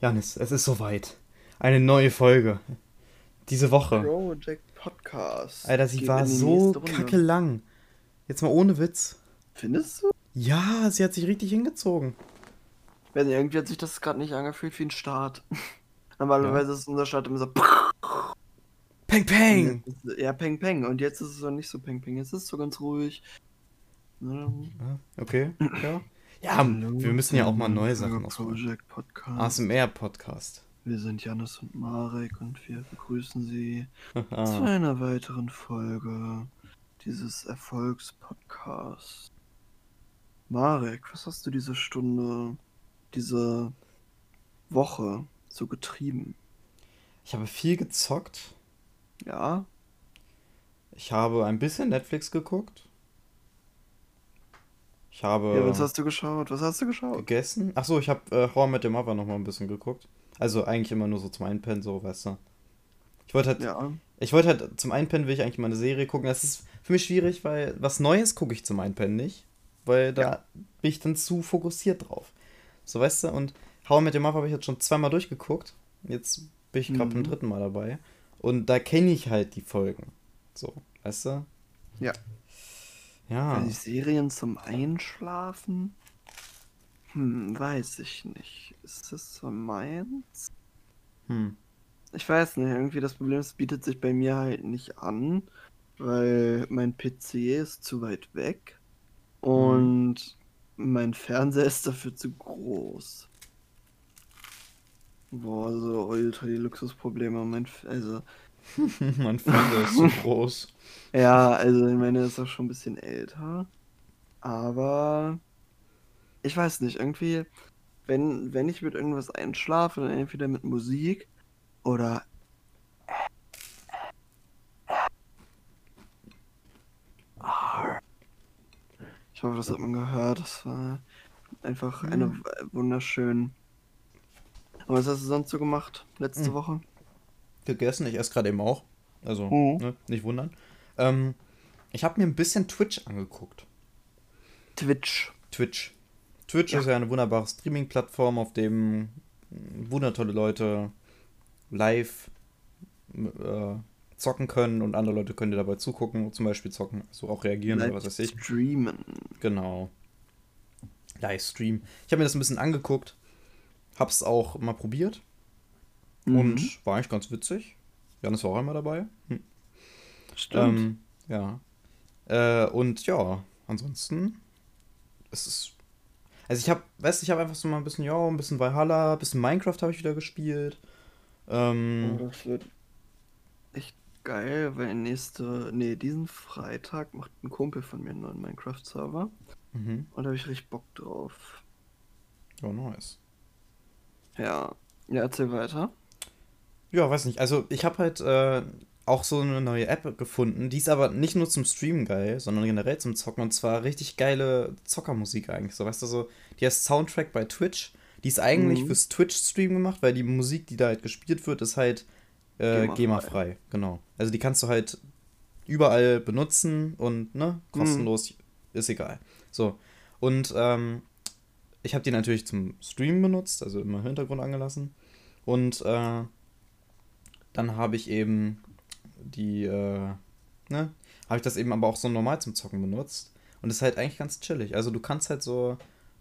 Janis, es ist soweit. Eine neue Folge. Diese Woche. Project Podcast. Alter, sie Geht war so kacke lang. Jetzt mal ohne Witz. Findest du? Ja, sie hat sich richtig hingezogen. Wenn irgendwie hat sich das gerade nicht angefühlt wie ein Start. Normalerweise ist unser Start immer so. Peng, peng. Ja, peng peng. Und jetzt ist es so nicht so peng peng. Jetzt ist es so ganz ruhig. Ja. Ja, Okay, ja. Ja, wir müssen ja auch mal neue Sachen ausprobieren. ASMR-Podcast. Wir sind Janis und Marek und wir begrüßen Sie zu einer weiteren Folge dieses Erfolgspodcasts. Marek, was hast du diese Stunde, diese Woche so getrieben? ich habe viel gezockt. Ja? Ich habe ein bisschen Netflix geguckt. Ich habe Ja, was hast du geschaut? Was hast du geschaut? gegessen. Achso, ich habe äh, I Met Your Mother noch mal ein bisschen geguckt. Also eigentlich immer nur so zum Einpennen, so, weißt du. Ich wollte halt, Ja. ich wollte halt, zum Einpennen will ich eigentlich mal eine Serie gucken. Das ist für mich schwierig, weil was Neues gucke ich zum Einpennen nicht. Weil da Ja. bin ich dann zu fokussiert drauf. So, weißt du, und How Met Your Mother habe ich jetzt schon zweimal durchgeguckt. Jetzt bin ich gerade beim Mhm. dritten Mal dabei. Und da kenne ich halt die Folgen. So, weißt du? Ja. Ja. Die Serien zum Einschlafen? Hm, weiß ich nicht. Ist das so meins? Hm. Ich weiß nicht, irgendwie das Problem ist, es bietet sich bei mir halt nicht an, weil mein PC ist zu weit weg und mein Fernseher ist dafür zu groß. Boah, so ultra die Luxusprobleme. Mein, F- also, mein Fernseher ist so groß. ja, also ich meine, er ist auch schon ein bisschen älter. Aber ich weiß nicht, irgendwie, wenn, wenn ich mit irgendwas einschlafe, dann entweder mit Musik oder Ich hoffe, das hat man gehört. Das war einfach eine Mhm. w- wunderschön. Und was hast du sonst so gemacht letzte Mhm. Woche? Gegessen, ich esse gerade eben auch. Also, Mhm. ne, nicht wundern. Ähm, ich habe mir ein bisschen Twitch angeguckt. Twitch. Twitch. Twitch Ja. ist ja eine wunderbare Streaming-Plattform, auf dem wundertolle Leute live äh, zocken können und andere Leute können dir dabei zugucken, zum Beispiel zocken, also auch reagieren oder was weiß ich. Streamen. Genau. Livestream. Ich habe mir das ein bisschen angeguckt, hab's auch mal probiert Mhm. und war eigentlich ganz witzig. Janis war auch einmal dabei. Hm. Stimmt. Ähm, ja. Äh, und ja, ansonsten es ist. Also ich habe, weißt du, ich habe einfach so mal ein bisschen, ja, ein bisschen Valhalla, ein bisschen Minecraft habe ich wieder gespielt. Oh, Ähm, das wird echt geil, weil nächste, nee, diesen Freitag macht ein Kumpel von mir einen neuen Minecraft-Server mhm. und da habe ich richtig Bock drauf. Ja, nice. Ja, ja, erzähl weiter. Ja, weiß nicht. Also ich habe halt äh, auch so eine neue App gefunden. Die ist aber nicht nur zum Streamen geil, sondern generell zum Zocken. Und zwar richtig geile Zockermusik eigentlich. So, weißt du, so, die heißt Soundtrack bei Twitch. Die ist eigentlich Mhm. fürs Twitch-Stream gemacht, weil die Musik, die da halt gespielt wird, ist halt äh, GEMA-frei. Genau. Also die kannst du halt überall benutzen und, ne, kostenlos, ist egal. So. Und ähm, ich habe die natürlich zum Streamen benutzt, also immer im Hintergrund angelassen. Und äh, dann habe ich eben die, äh, ne, habe ich das eben aber auch so normal zum Zocken benutzt. Und ist halt eigentlich ganz chillig. Also du kannst halt so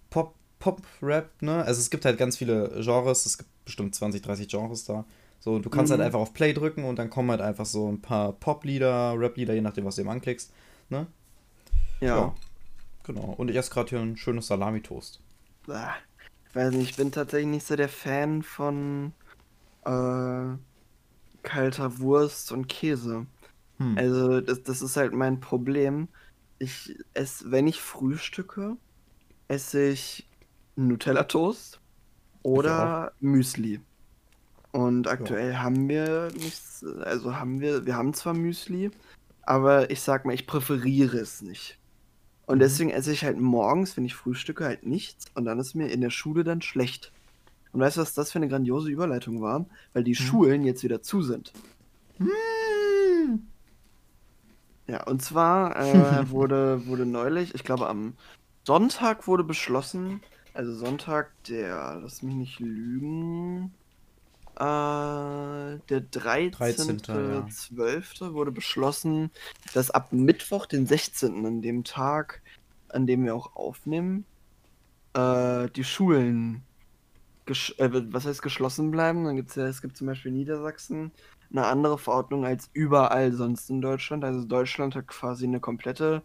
Pop, Pop-Rap, ne? Also es gibt halt ganz viele Genres, es gibt bestimmt 20, 30 Genres da. So, du kannst Mhm. halt einfach auf Play drücken und dann kommen halt einfach so ein paar Pop-Lieder, Rap-Lieder, je nachdem, was du eben anklickst. Ne? Ja. Ja. Genau. Und ich esse gerade hier ein schönes Salami-Toast. Ich weiß nicht, ich bin tatsächlich nicht so der Fan von äh, kalter Wurst und Käse. Hm. Also, das, das ist halt mein Problem. Ich esse, wenn ich frühstücke, esse ich Nutella-Toast oder Müsli. Und aktuell haben wir nichts, also haben wir, wir haben zwar Müsli, aber ich sag mal, ich präferiere es nicht. Und Mhm. deswegen esse ich halt morgens, wenn ich frühstücke, halt nichts und dann ist mir in der Schule dann schlecht. Und weißt du, was das für eine grandiose Überleitung war? Weil die Schulen jetzt wieder zu sind. Ja, und zwar äh, wurde, wurde neulich, ich glaube am Sonntag wurde beschlossen, Also Sonntag, der, lass mich nicht lügen, äh, der 13.12. ja. wurde beschlossen, dass ab Mittwoch, den 16., an dem Tag, an dem wir auch aufnehmen, äh, die Schulen, äh, was heißt geschlossen bleiben. Dann gibt's ja, es gibt zum Beispiel in Niedersachsen eine andere Verordnung als überall sonst in Deutschland. Also Deutschland hat quasi eine komplette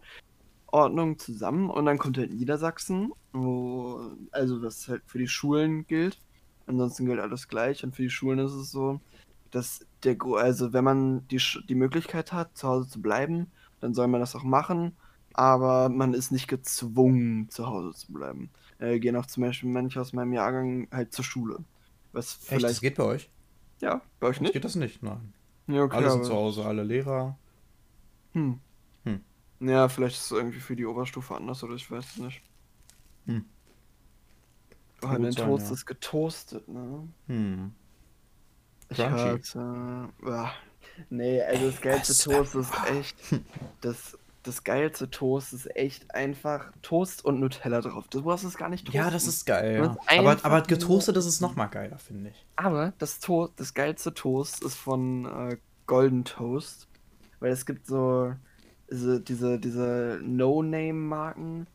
Ordnung zusammen und dann kommt halt Niedersachsen, wo, also was halt für die Schulen gilt. Ansonsten gilt alles gleich und für die Schulen ist es so, dass der, also wenn man die, die Möglichkeit hat, zu Hause zu bleiben, dann soll man das auch machen, aber man ist nicht gezwungen, zu Hause zu bleiben. Äh, gehen auch zum Beispiel manche aus meinem Jahrgang halt zur Schule. Was Echt, vielleicht, das geht bei euch? ja, bei euch Nicht? Geht das nicht? Nein. Ja, okay, Alle sind aber- zu Hause, alle Lehrer. Hm. Hm. Ja, vielleicht ist es irgendwie für die Oberstufe anders oder ich weiß es nicht. Hm. Oh, dein Toast ja. ist getoastet, ne? Hm. Ich Crunchy. hatte. ah, nee, also das geilste Toast ist echt. Das, das geilste Toast ist echt einfach Toast und Nutella drauf. Du brauchst es gar nicht toasten. Ja, das ist geil. Ja. hast Aber, aber getoastet ist es nochmal geiler, finde ich. Aber das, to das geilste Toast ist von äh, Golden Toast. Weil es gibt so diese, diese, diese No-Name-Marken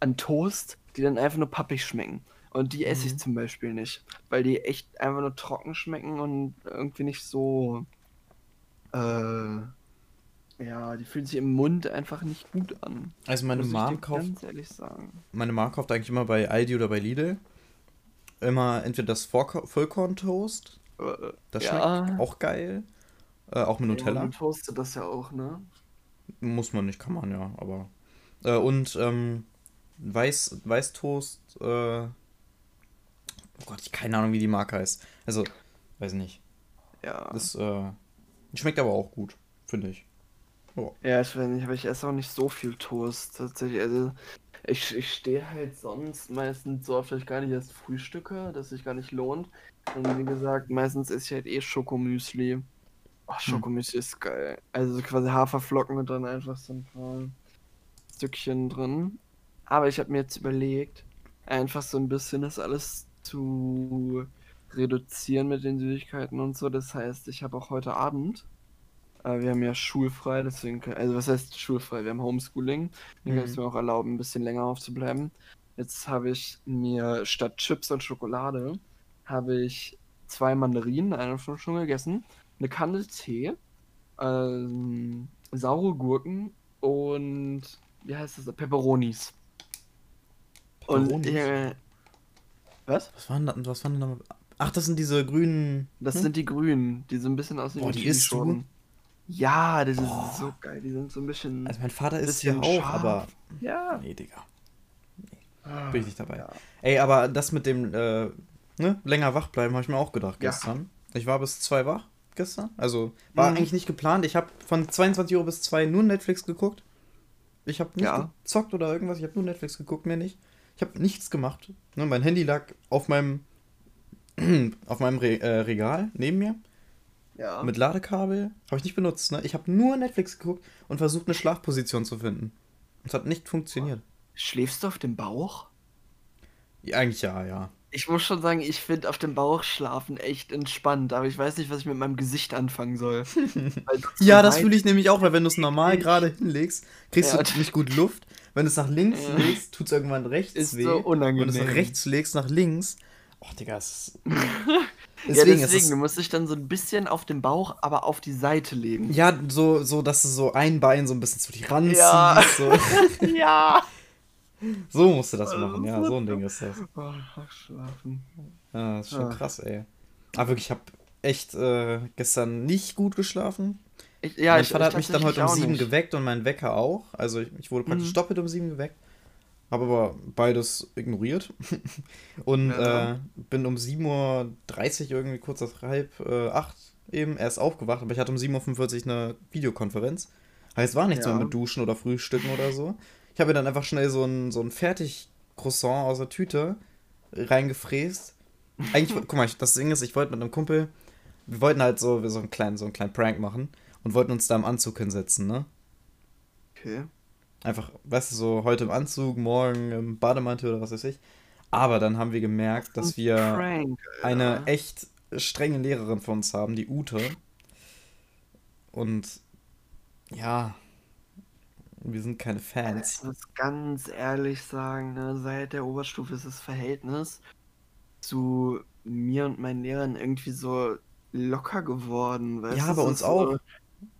an Toast, die dann einfach nur pappig schmecken. Und die esse ich Mhm. zum Beispiel nicht. Weil die echt einfach nur trocken schmecken und irgendwie nicht so. Äh, ja, die fühlen sich im Mund einfach nicht gut an. Also meine muss Mom kauft, ganz ehrlich sagen. meine Mom kauft eigentlich immer bei Aldi oder bei Lidl immer entweder das Vollkor- Vollkorn-Toast, das ja. schmeckt auch geil, äh, auch mit Ja, Nutella. man toastet das ja auch, ne? Muss man nicht, kann man ja, aber. Äh, und ähm, Weiß, Weißtoast, äh, oh Gott, ich keine Ahnung, wie die Marke heißt. Also, weiß nicht. Ja. Das äh, schmeckt aber auch gut, finde ich. Ja, ich weiß nicht, aber ich esse auch nicht so viel Toast tatsächlich. Also ich, ich stehe halt sonst meistens so oft, dass ich gar nicht erst frühstücke, dass sich gar nicht lohnt. Und wie gesagt, meistens esse ich halt eh Schokomüsli. Oh, Schokomüsli ist geil. Also quasi Haferflocken und dann einfach so ein paar Stückchen drin. Aber ich habe mir jetzt überlegt, einfach so ein bisschen das alles zu reduzieren mit den Süßigkeiten und so. Das heißt, ich habe auch heute Abend äh, wir haben ja schulfrei, deswegen, also was heißt schulfrei? Wir haben Homeschooling, dann kann ich Mhm. es mir auch erlauben, ein bisschen länger aufzubleiben. Jetzt habe ich mir statt Chips und Schokolade, habe ich zwei Mandarinen, eine davon schon gegessen, eine Kanne Tee, ähm, saure Gurken und, wie heißt das, Peperonis. Und, Peperonis? äh, was? Was waren da, was waren da? Ach, das sind diese grünen. Das hm? sind die grünen, die so ein bisschen aussehen Boah, wie die isst du? Ja, das Boah. ist so geil. Die sind so ein bisschen. Also mein Vater ist ja auch, scharf. aber. ja. Nee, Digga. Ah, Bin ich nicht dabei. Ja. Ey, aber das mit dem äh, ne, länger wach bleiben, habe ich mir auch gedacht Ja. gestern. Ich war bis zwei wach gestern. Also war Mhm. eigentlich nicht geplant. Ich habe von 22 Uhr bis 2 nur Netflix geguckt. Ich habe nicht Ja. gezockt oder irgendwas. Ich habe nur Netflix geguckt, mehr nicht. Ich habe nichts gemacht. Ne, mein Handy lag auf meinem auf meinem Re äh, Regal neben mir Ja. mit Ladekabel. Habe ich nicht benutzt. Ne? Ich habe nur Netflix geguckt und versucht, eine Schlafposition zu finden. Und es hat nicht funktioniert. Schläfst du auf dem Bauch? Ja, eigentlich ja, ja. Ich muss schon sagen, ich finde auf dem Bauch schlafen echt entspannt, aber ich weiß nicht, was ich mit meinem Gesicht anfangen soll. Ja, das fühle ich nämlich auch, weil wenn du es normal gerade hinlegst, kriegst Ja. du nicht gut Luft. Wenn du es nach links Ja. legst, tut es irgendwann rechts Ist weh. so unangenehm. Wenn du es nach rechts legst, nach links. Oh, Digga, es ja, deswegen, deswegen, ist du musst dich dann so ein bisschen auf den Bauch, aber auf die Seite legen. Ja, so, so, dass du so ein Bein so ein bisschen zu dir ranziehst. Ja. So. ja. so musst du das machen, ja, so ein Ding ist das. Oh, schlafen. Ja, das ist schon Ah. krass, ey. Aber wirklich, ich habe echt äh, gestern nicht gut geschlafen. Ich, ja, mein ich, Vater ich hat mich dann heute um sieben nicht. geweckt und mein Wecker auch. Also ich, ich wurde praktisch Mhm. doppelt um sieben geweckt. Habe aber beides ignoriert. und Ja. äh, bin um 7.30 Uhr irgendwie kurz nach halb äh, acht eben erst aufgewacht. Aber ich hatte um 7.45 Uhr eine Videokonferenz. Heißt, war nichts Ja. mehr mit Duschen oder Frühstücken oder so. Ich habe mir dann einfach schnell so ein, so ein Fertig-Croissant aus der Tüte reingefräst. Eigentlich, guck mal, das Ding ist, ich wollte mit einem Kumpel, wir wollten halt so, so, einen kleinen, so einen kleinen Prank machen und wollten uns da im Anzug hinsetzen, ne? Okay. Einfach, weißt du, so heute im Anzug, morgen im Bademantel oder was weiß ich. Aber dann haben wir gemerkt, dass wir Prank, eine Alter. echt strenge Lehrerin von uns haben, die Ute. Und ja, wir sind keine Ich Fans. muss ganz ehrlich sagen, ne, seit der Oberstufe ist das Verhältnis zu mir und meinen Lehrern irgendwie so locker geworden. Weißt Ja, bei uns auch. so,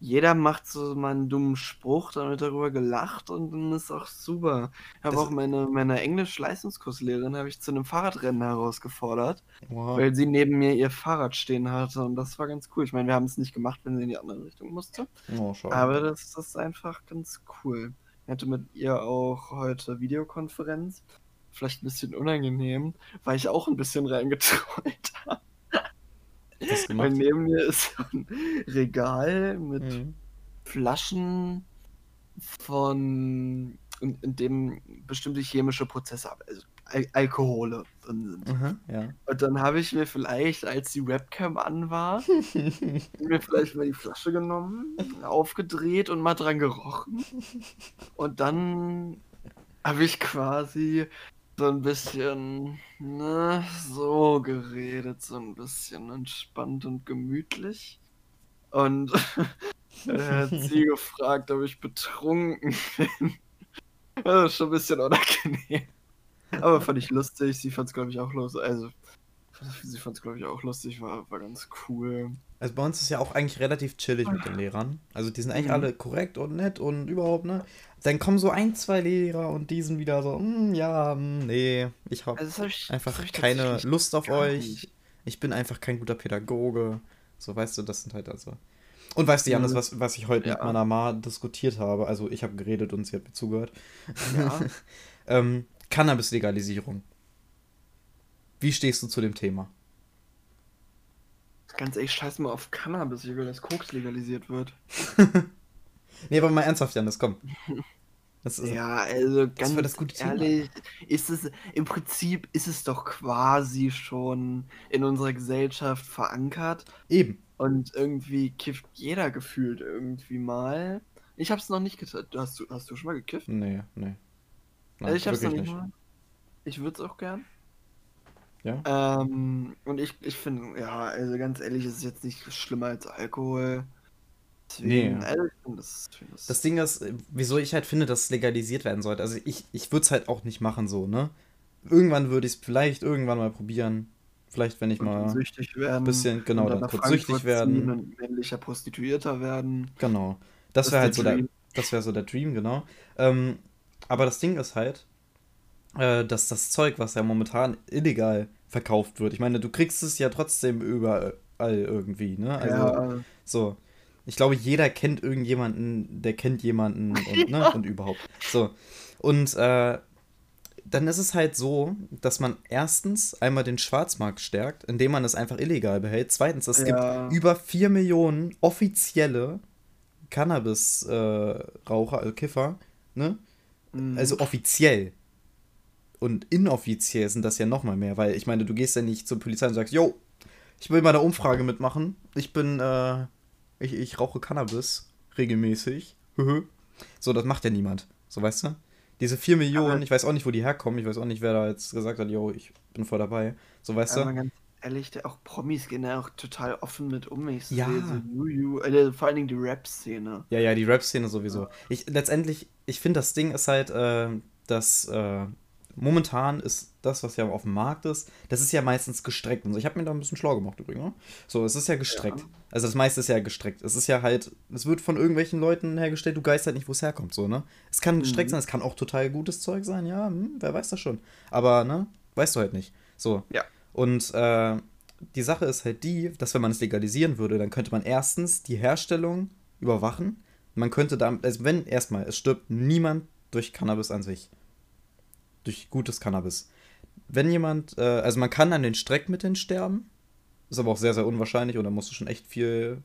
jeder macht so mal einen dummen Spruch, dann wird darüber gelacht und dann ist auch super. Ich habe auch meine, meine Englisch-Leistungskurslehrerin habe ich zu einem Fahrradrennen herausgefordert, wow. weil sie neben mir ihr Fahrrad stehen hatte und das war ganz cool. Ich meine, wir haben es nicht gemacht, wenn sie in die andere Richtung musste. Oh. Aber das, das ist einfach ganz cool. Ich hatte mit ihr auch heute Videokonferenz. Vielleicht ein bisschen unangenehm, weil ich auch ein bisschen reingeträumt habe. Weil gemacht? neben mir ist ein Regal mit Mhm. Flaschen von, in, in dem bestimmte chemische Prozesse, ab- also Al Alkohole drin sind. Aha, ja. Und dann habe ich mir vielleicht, als die Webcam an war, mir vielleicht mal die Flasche genommen, aufgedreht und mal dran gerochen. Und dann habe ich quasi so ein bisschen, ne, so geredet, so ein bisschen entspannt und gemütlich. Und er hat sie gefragt, ob ich betrunken bin. Das ist schon ein bisschen unangenehm. Aber fand ich lustig. Sie fand es, glaube ich, auch lustig. Also, sie fand es, glaube ich, auch lustig. War, war ganz cool. Also bei uns ist ja auch eigentlich relativ chillig mit den Lehrern. Also die sind eigentlich Mhm. alle korrekt und nett und überhaupt, ne? Dann kommen so ein, zwei Lehrer und die sind wieder so, "Hm, ja, hm, nee, ich habe Also, das einfach hab ich keine Lust auf euch. nicht. Ich bin einfach kein guter Pädagoge. So, weißt du, das sind halt also. Und weißt du, Janis, Mhm. was, was ich heute mit Ja. meiner Ma diskutiert habe? Also ich habe geredet und sie hat mir zugehört. Ja. ähm, Cannabis-Legalisierung. Wie stehst du zu dem Thema? Ganz ehrlich, scheiß mal auf Cannabis. Ich will, dass Koks legalisiert wird. Nee, aber mal ernsthaft, Janis, komm. Das ist, Ja, also das war das ganz gute Thema. ehrlich, ist es im Prinzip ist es doch quasi schon in unserer Gesellschaft verankert Eben. und irgendwie kifft jeder gefühlt irgendwie mal. Ich hab's noch nicht getan. Hast du, hast du schon mal gekifft? Nee, nee. Nein, Also ich hab's noch wirklich nicht mal. Ich würde es auch gern. Ja? Ähm, und ich, ich finde, ja, also ganz ehrlich, es ist jetzt nicht schlimmer als Alkohol. Deswegen, Nee. also das, das, Das Ding ist, äh, wieso ich halt finde, dass es legalisiert werden sollte. Also ich, ich würde es halt auch nicht machen so, ne? Irgendwann würde ich es vielleicht irgendwann mal probieren. Vielleicht, wenn ich und dann mal süchtig ein werden. bisschen, genau, dann nach kurz süchtig werden. und männlicher Prostituierter werden. Genau. Das Das wäre halt so der der, Dream. das wäre so der Dream, genau. Ähm, aber das Ding ist halt, äh, dass das Zeug, was ja momentan illegal verkauft wird, ich meine, du kriegst es ja trotzdem überall irgendwie, ne? Also, ja, so. Ich glaube, jeder kennt irgendjemanden, der kennt jemanden und, ne, und überhaupt. So. Und äh, dann ist es halt so, dass man erstens einmal den Schwarzmarkt stärkt, indem man es einfach illegal behält. Zweitens, es Ja. gibt über 4 Millionen offizielle Cannabis-Raucher, also Kiffer, ne? mhm. Also offiziell. Und inoffiziell sind das ja noch mal mehr, weil ich meine, du gehst ja nicht zur Polizei und sagst, yo, ich will bei der Umfrage mitmachen. Ich bin, äh, ich, ich rauche Cannabis regelmäßig. so, das macht ja niemand. So, weißt du? Diese 4 Millionen, ich weiß auch nicht, wo die herkommen. Ich weiß auch nicht, wer da jetzt gesagt hat, yo, ich bin voll dabei. So, weißt du? ganz ehrlich, der, auch Promis gehen da auch total offen mit um. Ich Ja. sehe so Juju, äh, vor allen Dingen die Rap-Szene. Ja, ja, die Rap-Szene sowieso. Ich, letztendlich, ich finde, das Ding ist halt, äh, dass äh, momentan ist das, was ja auf dem Markt ist, das ist ja meistens gestreckt und so. Ich habe mir da ein bisschen schlau gemacht übrigens. Ne? So, es ist ja gestreckt. Ja. Also das meiste ist ja gestreckt. Es ist ja halt, es wird von irgendwelchen Leuten hergestellt, du weißt halt nicht, wo es herkommt, so, ne? Es kann gestreckt Mhm. sein, es kann auch total gutes Zeug sein, ja, hm, wer weiß das schon. Aber, ne, weißt du halt nicht. So. Ja. Und äh, die Sache ist halt die, dass wenn man es legalisieren würde, dann könnte man erstens die Herstellung überwachen. Man könnte da, also wenn erstmal, es stirbt niemand durch Cannabis an sich. Durch gutes Cannabis. Wenn jemand, äh, also man kann an den Streckmitteln sterben, ist aber auch sehr, sehr unwahrscheinlich und da musst du schon echt viel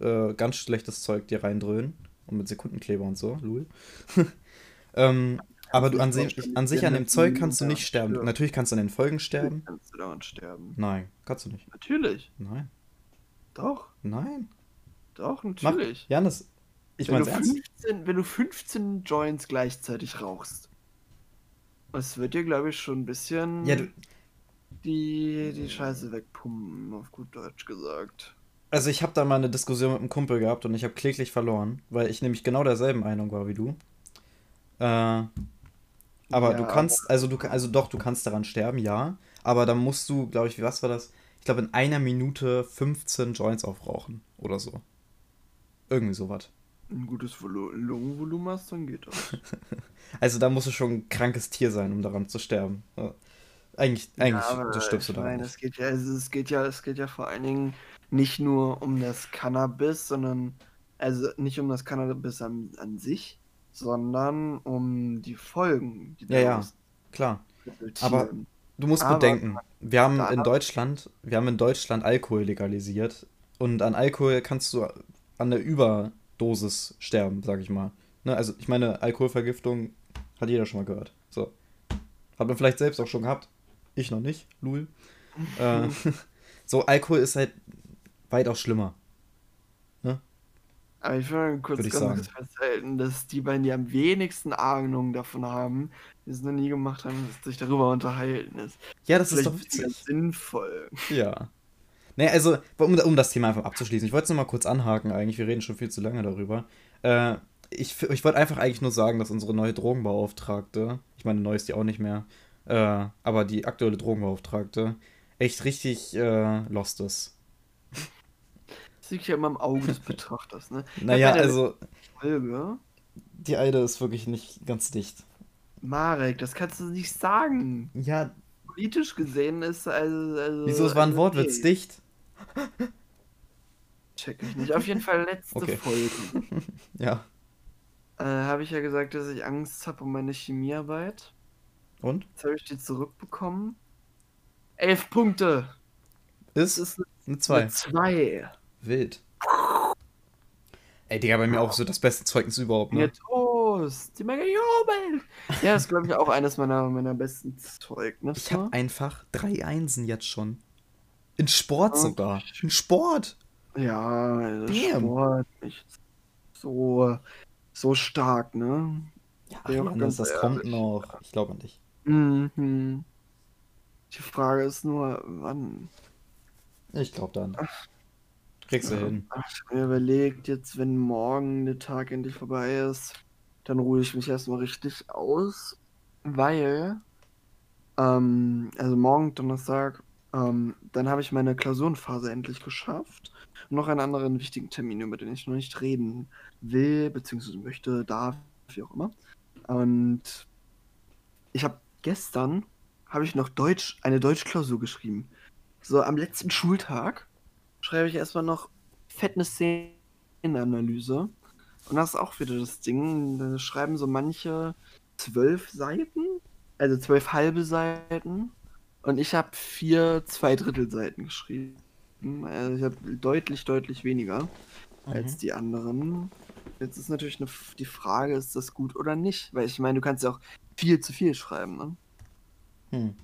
äh, ganz schlechtes Zeug dir reindröhnen. Und mit Sekundenkleber und so, lul. ähm, aber du an, vorstellen, an sich an dem Zeug kannst du nicht sterben. stirbst. Natürlich kannst du an den Folgen sterben. Kannst du dauernd sterben. Nein, kannst du nicht. Natürlich. Nein, Doch, nein. doch, Mach, natürlich. Janis, ich ernst. 15, wenn du 15 Joints gleichzeitig rauchst, Es wird dir, glaube ich, schon ein bisschen Ja, du, die, die Scheiße wegpumpen, auf gut Deutsch gesagt. also ich habe da mal eine Diskussion mit einem Kumpel gehabt und ich habe kläglich verloren, weil ich nämlich genau derselben Meinung war wie du. Äh, aber du Ja, kannst, also du, also doch, du kannst daran sterben, ja. Aber dann musst du, glaube ich, wie was war das? Ich glaube, in einer Minute 15 Joints aufrauchen oder so. Irgendwie sowas. Ein gutes Volu Lungenvolumen hast, dann geht das. Also da musst du schon ein krankes Tier sein, um daran zu sterben. Ja. Eigentlich, eigentlich Ja, stirbst du daran nicht. es geht ja, also es geht ja, es geht ja vor allen Dingen nicht nur um das Cannabis, sondern also nicht um das Cannabis an, an sich, sondern um die Folgen, die Ja, ja, klar. resultieren. Aber du musst Aber bedenken, wir haben in Deutschland, wir haben in Deutschland Alkohol legalisiert und an Alkohol kannst du an der Überdosis sterben, sag ich mal. Ne, also ich meine, Alkoholvergiftung hat jeder schon mal gehört. So. Hat man vielleicht selbst auch schon gehabt. Ich noch nicht, Lul. äh, so, Alkohol ist halt weitaus schlimmer. Aber ich will mal kurz ganz sagen. kurz festhalten, dass die beiden, die am wenigsten Ahnung davon haben, die es noch nie gemacht haben, dass sich darüber unterhalten ist. Ja, das ist Vielleicht doch ein bisschen witzig. sinnvoll. Ja. Ne, also, um, um das Thema einfach abzuschließen, ich wollte es nur mal kurz anhaken eigentlich, wir reden schon viel zu lange darüber. Äh, ich ich wollte einfach eigentlich nur sagen, dass unsere neue Drogenbeauftragte, ich meine, neu ist die auch nicht mehr, äh, aber die aktuelle Drogenbeauftragte, echt richtig äh, lost ist. Das liegt ja immer im Auge des Betrachters, ne? Naja, also, Folge, die Eide ist wirklich nicht ganz dicht. Marek, das kannst du nicht sagen. Ja, Politisch gesehen ist also. also wieso, es war ein also, Wortwitz, nee, dicht? Check ich nicht. Auf jeden Fall letzte Okay. Folge. Ja. Äh, habe ich ja gesagt, dass ich Angst habe um meine Chemiearbeit. Und? Jetzt habe ich die zurückbekommen. Elf Punkte. Ist ist eine eine 2. 2. Wild. Ey, Digga, bei mir auch so das beste Zeugnis überhaupt, ne? Toast. Die Mega Jubel. Ja, das ist, glaube ich, auch eines meiner, meiner besten Zeugnisse. Ich habe einfach drei Einsen jetzt schon. In Sport Oh. sogar. In Sport. Ja, also. Sport nicht so, so stark, ne? Ja, auch Johannes, das kommt ehrlich. noch. Ich glaube an dich. Mhm. Die Frage ist nur, wann? Ich glaube dann. Kriegst du Ja. hin. Ach, Ich hab mir überlegt, jetzt, wenn morgen der Tag endlich vorbei ist, dann ruhe ich mich erstmal richtig aus, weil, ähm, also morgen Donnerstag, ähm, dann habe ich meine Klausurenphase endlich geschafft. Und noch einen anderen wichtigen Termin, über den ich noch nicht reden will, beziehungsweise möchte, darf, wie auch immer. Und ich habe gestern, habe ich noch Deutsch, eine Deutschklausur geschrieben. So am letzten Schultag schreibe ich erstmal noch fett eine Szenenanalyse. Und das ist auch wieder das Ding. Da schreiben so manche zwölf Seiten, also zwölf halbe Seiten. Und ich habe vier Zweidrittelseiten geschrieben. Also ich habe deutlich, deutlich weniger als Mhm. die anderen. Jetzt ist natürlich eine, die Frage, ist das gut oder nicht? Weil ich meine, du kannst ja auch viel zu viel schreiben, ne? Hm.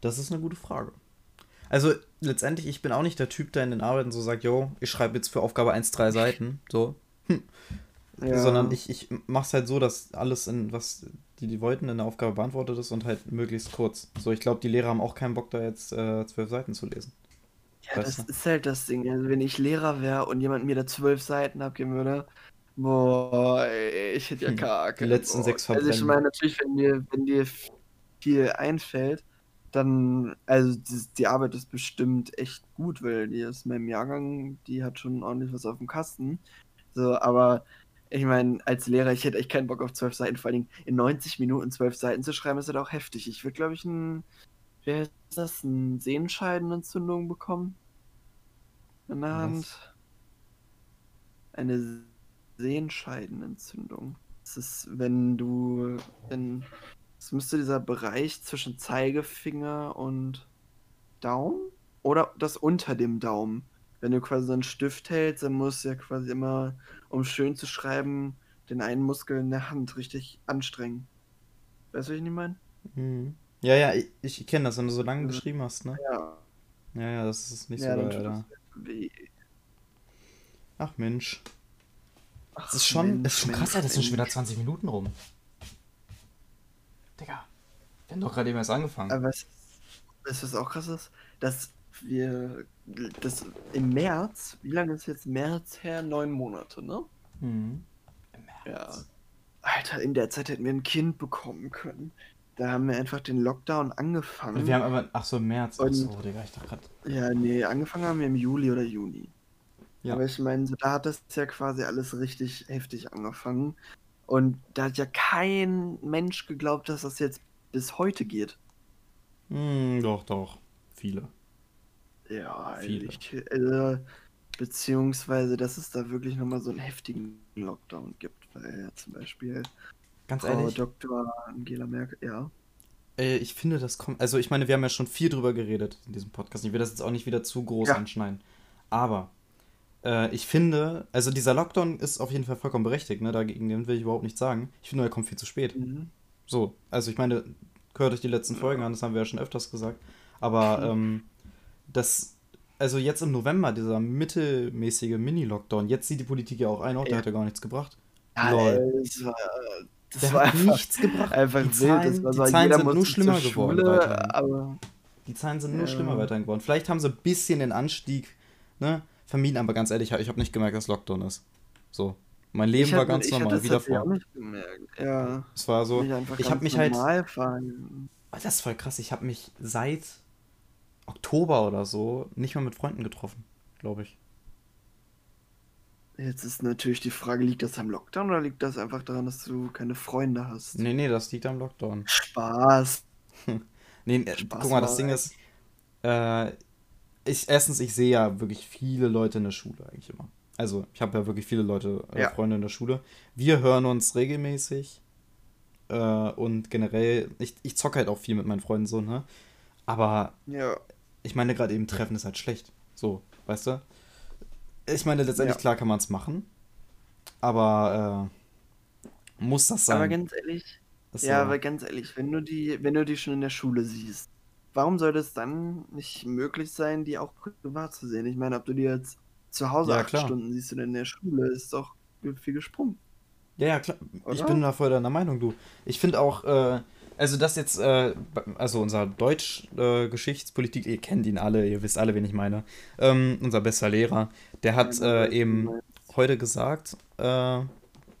Das ist eine gute Frage. Also, letztendlich, ich bin auch nicht der Typ, der in den Arbeiten so sagt, yo, ich schreibe jetzt für Aufgabe 1 drei Seiten. So. Ja. Sondern ich, ich mach's halt so, dass alles, in was die, die wollten, in der Aufgabe beantwortet ist und halt möglichst kurz. So, ich glaube, die Lehrer haben auch keinen Bock, da jetzt äh, zwölf Seiten zu lesen. Ja, Weißt das du? ist halt das Ding. Also wenn ich Lehrer wäre und jemand mir da zwölf Seiten abgeben würde, boah, ich hätte ja Hm, Kacke. die letzten boah. sechs Also ich verbrennen. meine, natürlich, wenn dir, wenn dir viel einfällt, dann, also die, die Arbeit ist bestimmt echt gut, weil die ist meinem Jahrgang, die hat schon ordentlich was auf dem Kasten. So, aber ich meine, als Lehrer, ich hätte echt keinen Bock auf zwölf Seiten, vor allem in 90 Minuten zwölf Seiten zu schreiben, ist halt auch heftig. Ich würde, glaube ich, ein, wie heißt das, eine Sehenscheidenentzündung bekommen. In der Was? Hand. Eine Sehenscheidenentzündung. Das ist, wenn du, wenn, es müsste dieser Bereich zwischen Zeigefinger und Daumen oder das unter dem Daumen. Wenn du quasi so einen Stift hältst, dann musst du ja quasi immer, um schön zu schreiben, den einen Muskel in der Hand richtig anstrengen. Weißt du, was ich nicht meine? Mhm. Ja, ja, ich, ich kenne das, wenn du so lange geschrieben hast, ne? Ja. Ja, ja, das ist nicht ja, so geil, Alter. weh. Ach Mensch. Ach, Das ist schon, Mensch, ist schon krass, Alter, das sind schon wieder Mensch. 20 Minuten rum. Digga, wir haben doch gerade eben erst angefangen. Aber weißt du, was auch krass ist? Dass wir das im März, wie lange ist jetzt März her? Neun Monate, ne? Mhm. Ja. Alter, in der Zeit hätten wir ein Kind bekommen können. Da haben wir einfach den Lockdown angefangen. Wir haben aber, ach so, im März. Und- so, Digga, ich dachte gerade. Ja, nee, angefangen haben wir im Juli oder Juni. Ja. Aber ich meine, so, da hat das ja quasi alles richtig heftig angefangen. Und da hat ja kein Mensch geglaubt, dass das jetzt bis heute geht. Hm, doch, doch. Viele. Ja, also Viele. ich, äh, beziehungsweise, dass es da wirklich nochmal so einen heftigen Lockdown gibt, weil ja zum Beispiel Ganz Frau ehrlich, Dr. Angela Merkel, ja. äh, ich finde, das kommt. Also, ich meine, wir haben ja schon viel drüber geredet in diesem Podcast. Ich will das jetzt auch nicht wieder zu groß Ja. anschneiden. Aber äh, ich finde, also dieser Lockdown ist auf jeden Fall vollkommen berechtigt, ne? Dagegen will ich überhaupt nichts sagen. Ich finde, er kommt viel zu spät. Mhm. So, also ich meine, hört euch die letzten Folgen an, das haben wir ja schon öfters gesagt. Aber ähm, das, also jetzt im November, dieser mittelmäßige Mini-Lockdown, jetzt sieht die Politik ja auch ein, der Ja. hat ja gar nichts gebracht. Ja, Lol. war, das Der war hat einfach, nichts gebracht. einfach die wild. Zahlen, war die Zahlen sind nur schlimmer geworden. Schule, aber Die Zahlen sind nur Ja. schlimmer weiterhin geworden. Vielleicht haben sie ein bisschen den Anstieg ne, vermieden, aber ganz ehrlich, ich habe nicht gemerkt, dass Lockdown ist. So. Mein Leben ich war hab- ganz ich hab normal, wie davor. auch nicht gemerkt. Ja, Es war so, ich habe mich halt, normal verhalten. das ist voll krass, ich habe mich seit Oktober oder so nicht mehr mit Freunden getroffen, glaube ich. Jetzt ist natürlich die Frage, liegt das am Lockdown oder liegt das einfach daran, dass du keine Freunde hast? Nee, nee, das liegt am Lockdown. Spaß. Nee, äh, Spaß guck mal, das mal, Ding ist, äh, ich, erstens, ich sehe ja wirklich viele Leute in der Schule eigentlich immer. Also, ich habe ja wirklich viele Leute, äh, Ja. Freunde in der Schule. Wir hören uns regelmäßig. Äh, und generell, ich, ich zocke halt auch viel mit meinen Freunden so, ne? Aber Ja. Ich meine, gerade eben Treffen ist halt schlecht. So, weißt du? Ich meine, letztendlich, Ja. klar kann man es machen. Aber äh, muss das sein? Aber ganz ehrlich, Ist ja, so- aber ganz ehrlich, wenn du die, wenn du die schon in der Schule siehst, warum sollte es dann nicht möglich sein, die auch privat zu sehen? Ich meine, ob du die jetzt zu Hause Ja, acht klar. Stunden siehst oder in der Schule, ist doch viel gesprungen. Ja, ja, klar. Ich Oder? bin da voll deiner Meinung, du. Ich finde auch, äh, also das jetzt, äh, also unser Deutsch-Geschichtspolitik, ihr kennt ihn alle, ihr wisst alle, wen ich meine. Ähm, unser bester Lehrer, der hat äh, eben heute gesagt äh,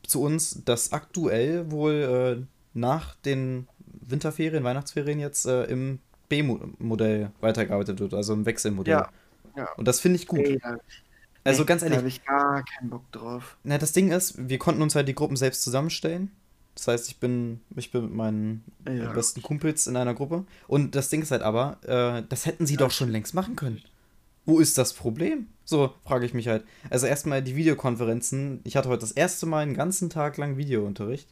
zu uns, dass aktuell wohl äh, nach den Winterferien, Weihnachtsferien jetzt äh, im B-Modell weitergearbeitet wird, also im Wechselmodell. Ja, ja. Und das finde ich gut. Ey, da, also ganz Da ehrlich, habe ich gar keinen Bock drauf. na, das Ding ist, wir konnten uns halt die Gruppen selbst zusammenstellen. Das heißt, ich bin, ich bin mit meinen Ja. besten Kumpels in einer Gruppe. Und das Ding ist halt aber, äh, das hätten sie doch schon längst machen können. Wo ist das Problem? So, frage ich mich halt. Also erstmal die Videokonferenzen. Ich hatte heute das erste Mal einen ganzen Tag lang Videounterricht.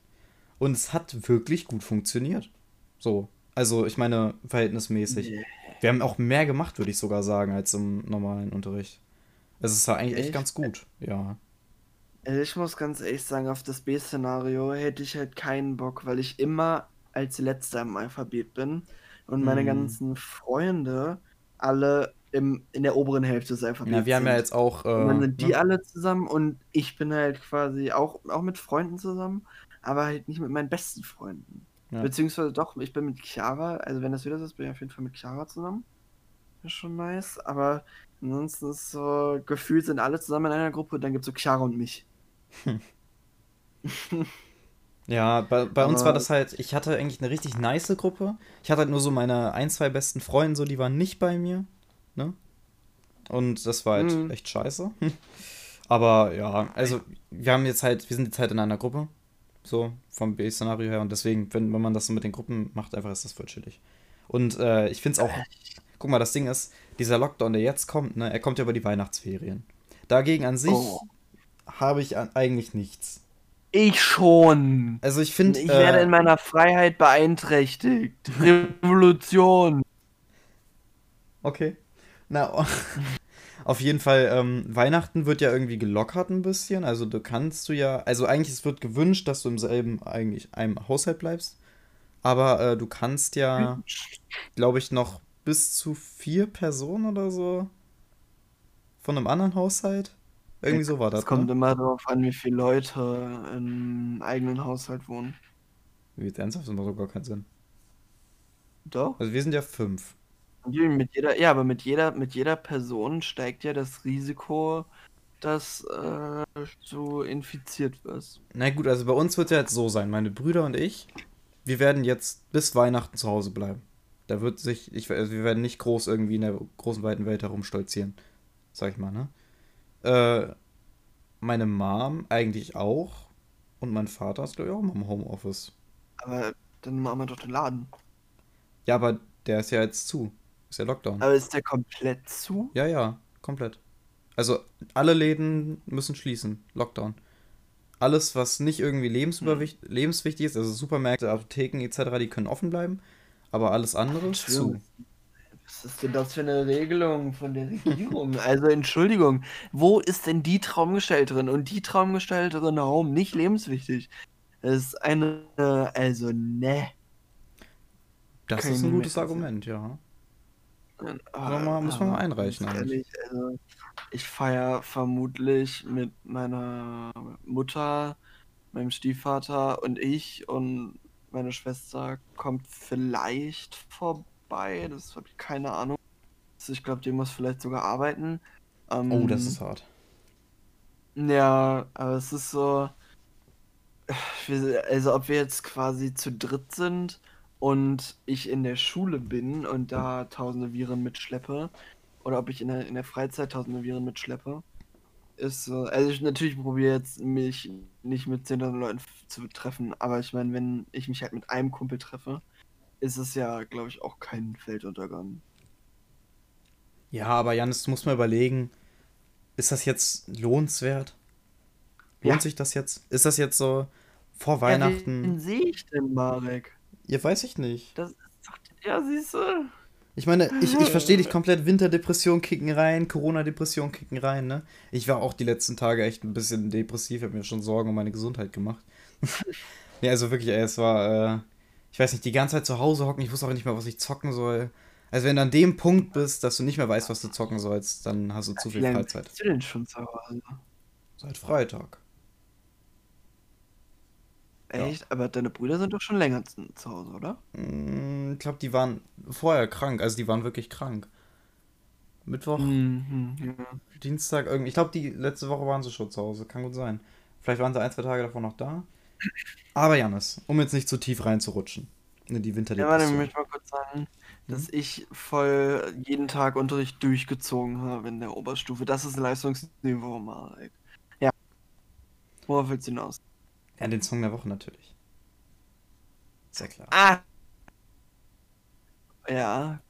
Und es hat wirklich gut funktioniert. So. Also, ich meine, verhältnismäßig. Nee. Wir haben auch mehr gemacht, würde ich sogar sagen, als im normalen Unterricht. Also, es war eigentlich echt Echt? ganz gut. Ja. Also ich muss ganz ehrlich sagen, auf das B-Szenario hätte ich halt keinen Bock, weil ich immer als Letzter im Alphabet bin und meine Hm. ganzen Freunde alle im, in der oberen Hälfte des Alphabets Ja, wir haben ja sind. jetzt auch. Äh, Und dann sind die ne? alle zusammen und ich bin halt quasi auch, auch mit Freunden zusammen, aber halt nicht mit meinen besten Freunden. Ja. Beziehungsweise doch, ich bin mit Chiara, also wenn das wieder so ist, bin ich auf jeden Fall mit Chiara zusammen. Ist schon nice, aber ansonsten ist so, gefühlt sind alle zusammen in einer Gruppe, dann gibt es so Chiara und mich. Ja, bei, bei uns war das halt, ich hatte eigentlich eine richtig nice Gruppe. Ich hatte halt nur so meine ein, zwei besten Freunde, so, die waren nicht bei mir, ne? Und das war halt Mhm. echt scheiße. Aber ja, also wir haben jetzt halt, wir sind jetzt halt in einer Gruppe, so vom B-Szenario her und deswegen, wenn, wenn man das so mit den Gruppen macht, einfach ist das voll chillig. Und äh, ich finde es auch, guck mal, das Ding ist, dieser Lockdown, der jetzt kommt, ne, er kommt ja über die Weihnachtsferien. Dagegen an sich Oh. Habe ich eigentlich nichts. Ich schon. Also ich finde, Ich werde in meiner Freiheit beeinträchtigt. Revolution. Okay. Na, auf jeden Fall, ähm, Weihnachten wird ja irgendwie gelockert ein bisschen. Also du kannst du ja, also eigentlich es wird gewünscht, dass du im selben eigentlich einem Haushalt bleibst. Aber äh, du kannst ja, glaube ich, noch bis zu vier Personen oder so von einem anderen Haushalt. Irgendwie so war das. Es kommt ne? immer darauf an, wie viele Leute im eigenen Haushalt wohnen. Wie jetzt ernsthaft, das macht doch gar keinen Sinn. Doch. Also wir sind ja fünf. Mit jeder, ja, aber mit jeder, mit jeder Person steigt ja das Risiko, dass äh, du infiziert wirst. Na gut, also bei uns wird es ja jetzt so sein. Meine Brüder und ich, wir werden jetzt bis Weihnachten zu Hause bleiben. Da wird sich, ich, also wir werden nicht groß irgendwie in der großen weiten Welt herumstolzieren. Sag ich mal, ne? Äh, meine Mom eigentlich auch. Und mein Vater ist, glaube ich, auch mal im Homeoffice. Aber dann machen wir doch den Laden. Ja, aber der ist ja jetzt zu. Ist ja Lockdown. Aber ist der komplett zu? Ja, ja, komplett. Also alle Läden müssen schließen. Lockdown. Alles, was nicht irgendwie lebensüberwicht Hm. lebenswichtig ist, also Supermärkte, Apotheken etc., die können offen bleiben. Aber alles andere ist zu. Was ist denn das für eine Regelung von der Regierung? also Entschuldigung, wo ist denn die Traumgestalterin und die Traumgestalterin Home nicht lebenswichtig? Das ist eine, also ne. Das Kann ist ein gutes Argument, ja. Aber mal- muss man mal einreichen ganz eigentlich. ehrlich, also, ich feiere vermutlich mit meiner Mutter, meinem Stiefvater und ich und meine Schwester kommt vielleicht vorbei. Das habe ich keine Ahnung. Also ich glaube, die muss vielleicht sogar arbeiten. Ähm, Oh, das ist hart. ja, aber es ist so. Also, ob wir jetzt quasi zu dritt sind und ich in der Schule bin und da tausende Viren mitschleppe, oder ob ich in der, in der Freizeit tausende Viren mitschleppe, ist so. Also, ich natürlich probiere jetzt, mich nicht mit 10.000 Leuten zu treffen, aber ich meine, wenn ich mich halt mit einem Kumpel treffe, ist es ja, glaube ich, auch kein Weltuntergang. Ja, aber Janis, du musst mal überlegen, ist das jetzt lohnenswert? Lohnt Ja. sich das jetzt? Ist das jetzt so vor Ja, Weihnachten? wen sehe ich denn, Marek? Ja, weiß ich nicht. Das ist doch. Ja, siehst du? Ich meine, ich, ich verstehe dich komplett. Winterdepression kicken rein, Corona-Depression kicken rein, ne? Ich war auch die letzten Tage echt ein bisschen depressiv, habe mir schon Sorgen um meine Gesundheit gemacht. ja, also wirklich, ey, es war, äh, ich weiß nicht, die ganze Zeit zu Hause hocken, ich wusste auch nicht mehr, was ich zocken soll. Also wenn du an dem Punkt bist, dass du nicht mehr weißt, was du zocken sollst, dann hast du zu viel Freizeit. bist du denn schon zu Hause? Seit Freitag. Ja. Echt? Aber deine Brüder sind doch schon länger zu, zu Hause, oder? Mm, Ich glaube, die waren vorher krank, also die waren wirklich krank. Mittwoch, Mhm, ja. Dienstag, irgendwie. Ich glaube, die letzte Woche waren sie schon zu Hause. Kann gut sein. Vielleicht waren sie ein, zwei Tage davor noch da. Aber Janis, um jetzt nicht zu tief reinzurutschen in die Ja, warte, ich Winterdepression. möchte mal kurz sagen, Mhm. dass ich voll jeden Tag Unterricht durchgezogen habe in der Oberstufe. Das ist ein Leistungsniveau, Marek. Ja. Worauf willst du hinaus? Ja, den Song der Woche natürlich. Sehr klar. Ah! Ja,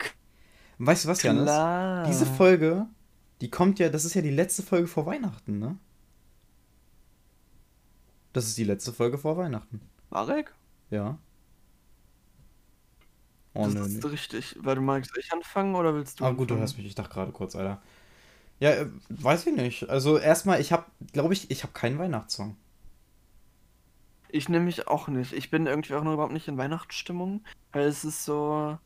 Weißt du was, Janis? klar. Diese Folge, die kommt ja, das ist ja die letzte Folge vor Weihnachten, ne? Das ist die letzte Folge vor Weihnachten. Marek? Ja. Oh, das nö, ist nee. richtig. Warte mal, soll ich anfangen oder willst du Ah, gut, du hörst mich. Ich dachte gerade kurz, Alter. Ja, äh, weiß ich nicht. Also erstmal, ich habe, glaube ich, ich habe keinen Weihnachtssong. Ich nehme mich auch nicht. Ich bin irgendwie auch noch überhaupt nicht in Weihnachtsstimmung, weil es ist so.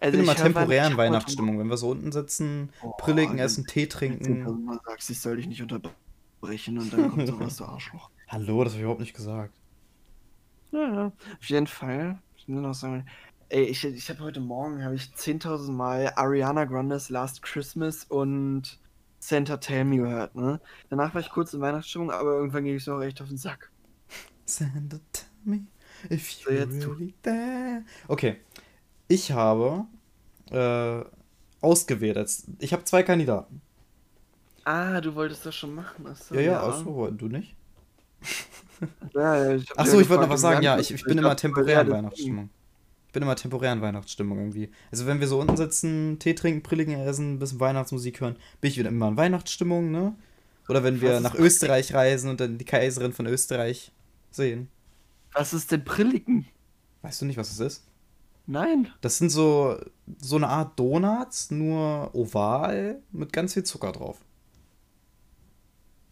Ich Also bin immer ich hör Weihn- temporär in hab Weihnachtsstimmung, wenn wir so unten sitzen, Boah, Brilligen wenn essen, Tee du trinken. mal sagst, ich soll dich nicht unterbrechen und dann kommt sowas, du Arschloch. Hallo, das habe ich überhaupt nicht gesagt. Ja, ja. Auf jeden Fall. Ich will nur noch sagen, ey, ich, ich habe heute Morgen habe ich 10.000 Mal Ariana Grandes Last Christmas und Santa Tell Me gehört, ne? Danach war ich kurz in Weihnachtsstimmung, aber irgendwann ging mir auch echt auf den Sack. Santa, tell me if So, you're jetzt really there. Okay, ich habe äh, ausgewählt. Als, ich habe zwei Kandidaten. Ah, du wolltest das schon machen. Achso, Ja, ja, achso, du nicht? Ja, ich Achso, ich wollte noch was sagen. Ja, ich, ich bin immer dachte, temporär in. Weihnachtsstimmung. Ich bin immer temporär in Weihnachtsstimmung irgendwie. Also wenn wir so unten sitzen, Tee trinken, Brilligen essen, ein bisschen Weihnachtsmusik hören, bin ich wieder immer in Weihnachtsstimmung, ne? Oder wenn wir nach? Österreich reisen und dann die Kaiserin von Österreich sehen. Was ist denn Brilligen? Weißt du nicht, was das ist? Nein. Das sind so, so eine Art Donuts, nur oval mit ganz viel Zucker drauf.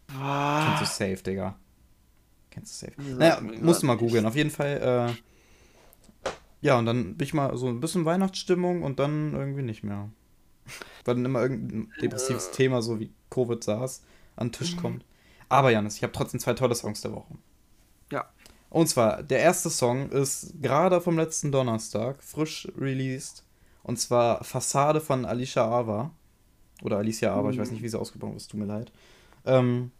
Kennst du Ah, safe, Digga. Kennst du safe. Naja, musst du mal googeln. Auf jeden Fall, äh, ja, und dann bin ich mal so ein bisschen Weihnachtsstimmung und dann irgendwie nicht mehr. Weil dann immer irgendein depressives. Thema, so wie Covid saß, an den Tisch kommt. Aber Janis, ich habe trotzdem zwei tolle Songs der Woche. Ja. Und zwar, der erste Song ist gerade vom letzten Donnerstag frisch released. Und zwar Fassade von Alicia Ava. Oder Alicia Ava, ich weiß nicht, wie sie ausgesprochen ist, tut mir leid. Ähm,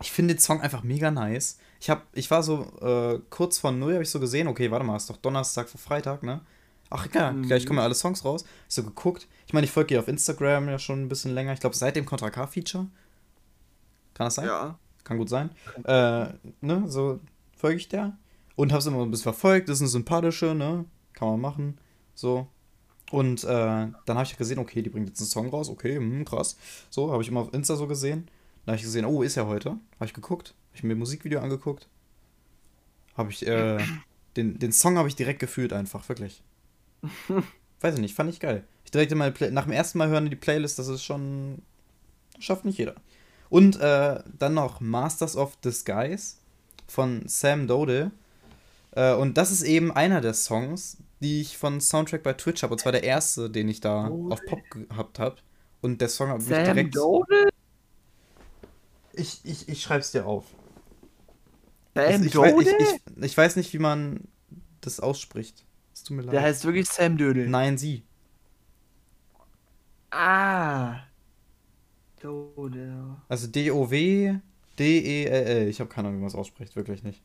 ich finde den Song einfach mega nice. Ich, hab, ich war so äh, kurz vor null, habe ich so gesehen, okay, warte mal, ist doch Donnerstag vor Freitag, ne? Ach ja, mhm. gleich kommen ja alle Songs raus. Ich so geguckt. Ich meine, ich folge ihr auf Instagram ja schon ein bisschen länger. Ich glaube, seit dem Contra K-Feature. Kann das sein? Ja. Kann gut sein. Äh, ne, so folge ich der. Und habe es immer ein bisschen verfolgt. Das ist eine sympathische, ne? Kann man machen. So. Und äh, dann habe ich gesehen, okay, die bringt jetzt einen Song raus. Okay, hm, krass. So, habe ich immer auf Insta so gesehen. Dann habe ich gesehen, oh, ist er heute. Habe ich geguckt. Habe ich mir ein Musikvideo angeguckt. Habe ich, äh, den, den Song habe ich direkt gefühlt einfach, wirklich. Weiß ich nicht, fand ich geil. Ich direkt in meine Play nach dem ersten Mal hören die Playlist, das ist schon. Schafft nicht jeder. Und äh, dann noch Masters of Disguise von Sam Dode. Äh, und das ist eben einer der Songs, die ich von Soundtrack bei Twitch habe. Und zwar der erste, den ich da oh. auf Pop gehabt habe. Und der Song hat mich direkt. Dode? Ich, ich, ich schreib's dir auf. Sam ich, Dode? Ich, ich, ich, weiß nicht, wie man das ausspricht. Es tut mir leid. Der heißt wirklich Sam Dödel. Nein, sie. Ah. Dode. Also D-O-W D-E-L-L. Ich habe keine Ahnung, wie man es ausspricht. Wirklich nicht.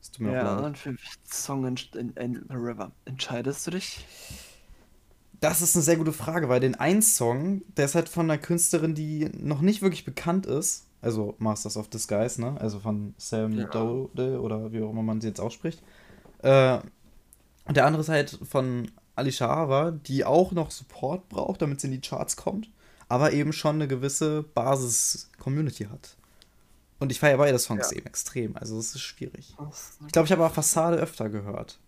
Es tut mir ja, und für Song in, in, in River entscheidest du dich? Das ist eine sehr gute Frage, weil den einen Song, der ist halt von einer Künstlerin, die noch nicht wirklich bekannt ist. Also Masters of Disguise, ne? Also von Sam ja. Dode oder wie auch immer man sie jetzt ausspricht. Äh, und der andere ist halt von Alicia Hava, die auch noch Support braucht, damit sie in die Charts kommt, aber eben schon eine gewisse Basis-Community hat. Und ich feiere beide Songs ja. eben extrem, also es ist schwierig. Ich glaube, ich habe auch Fassade öfter gehört.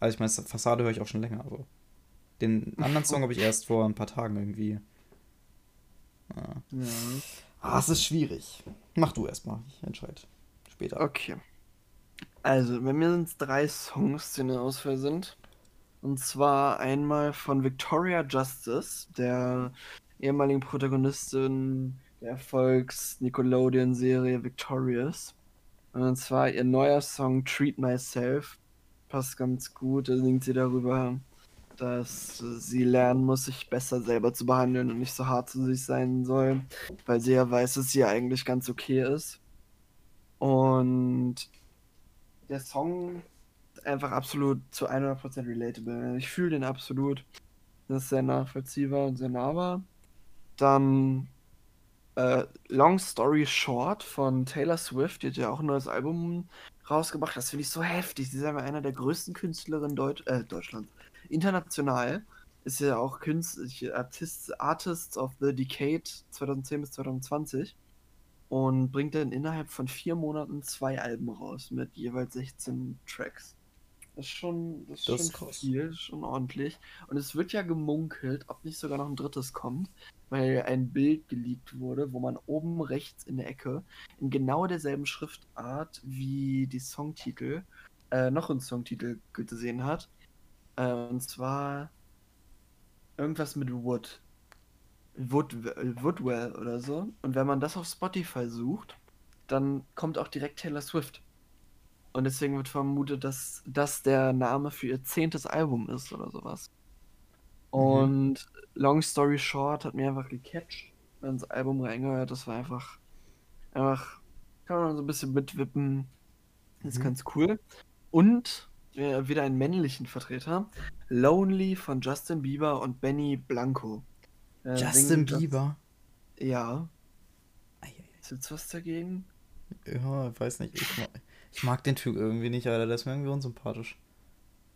Also ich meine, Fassade höre ich auch schon länger, aber den anderen Song habe ich erst vor ein paar Tagen irgendwie. Ah. Ja. Ah, es ist schwierig. Mach du erstmal, ich entscheide später. Okay. Also, bei mir sind es drei Songs, die eine Auswahl sind. Und zwar einmal von Victoria Justice, der ehemaligen Protagonistin der Erfolgs-Nickelodeon-Serie Victorious. Und zwar ihr neuer Song Treat Myself. Passt ganz gut. Da singt sie darüber, dass sie lernen muss, sich besser selber zu behandeln und nicht so hart zu sich sein soll, weil sie ja weiß, dass sie eigentlich ganz okay ist. Und der Song ist einfach absolut zu 100% relatable. Ich fühle den absolut. Das ist sehr nachvollziehbar und sehr nahbar. Dann äh, Long Story Short von Taylor Swift, die hat ja auch ein neues Album rausgebracht. Das finde ich so heftig. Sie ist einfach einer der größten Künstlerinnen Deut äh, Deutschlands. International ist ja auch Künstler, Artist, Artists of the Decade 2010 bis 2020 und bringt dann innerhalb von vier Monaten zwei Alben raus mit jeweils 16 Tracks. Das ist schon, das ist das schon ist viel, schon ordentlich. Und es wird ja gemunkelt, ob nicht sogar noch ein drittes kommt, weil ein Bild geleakt wurde, wo man oben rechts in der Ecke in genau derselben Schriftart wie die Songtitel äh, noch einen Songtitel gesehen hat. Äh, und zwar irgendwas mit Wood. Wood, Woodwell oder so. Und wenn man das auf Spotify sucht, dann kommt auch direkt Taylor Swift. Und deswegen wird vermutet, dass das der Name für ihr zehntes Album ist oder sowas. Mhm. Und. Long Story Short hat mir einfach gecatcht, ins Album reingehört. Das war einfach, einfach, kann man so ein bisschen mitwippen. Das ist mhm. ganz cool. Und wieder einen männlichen Vertreter. Lonely von Justin Bieber und Benny Blanco. Äh, Justin Bieber? Ja. Ist jetzt was dagegen? Ja, ich weiß nicht. Ich mag, ich mag den Typ irgendwie nicht, aber der ist mir irgendwie unsympathisch.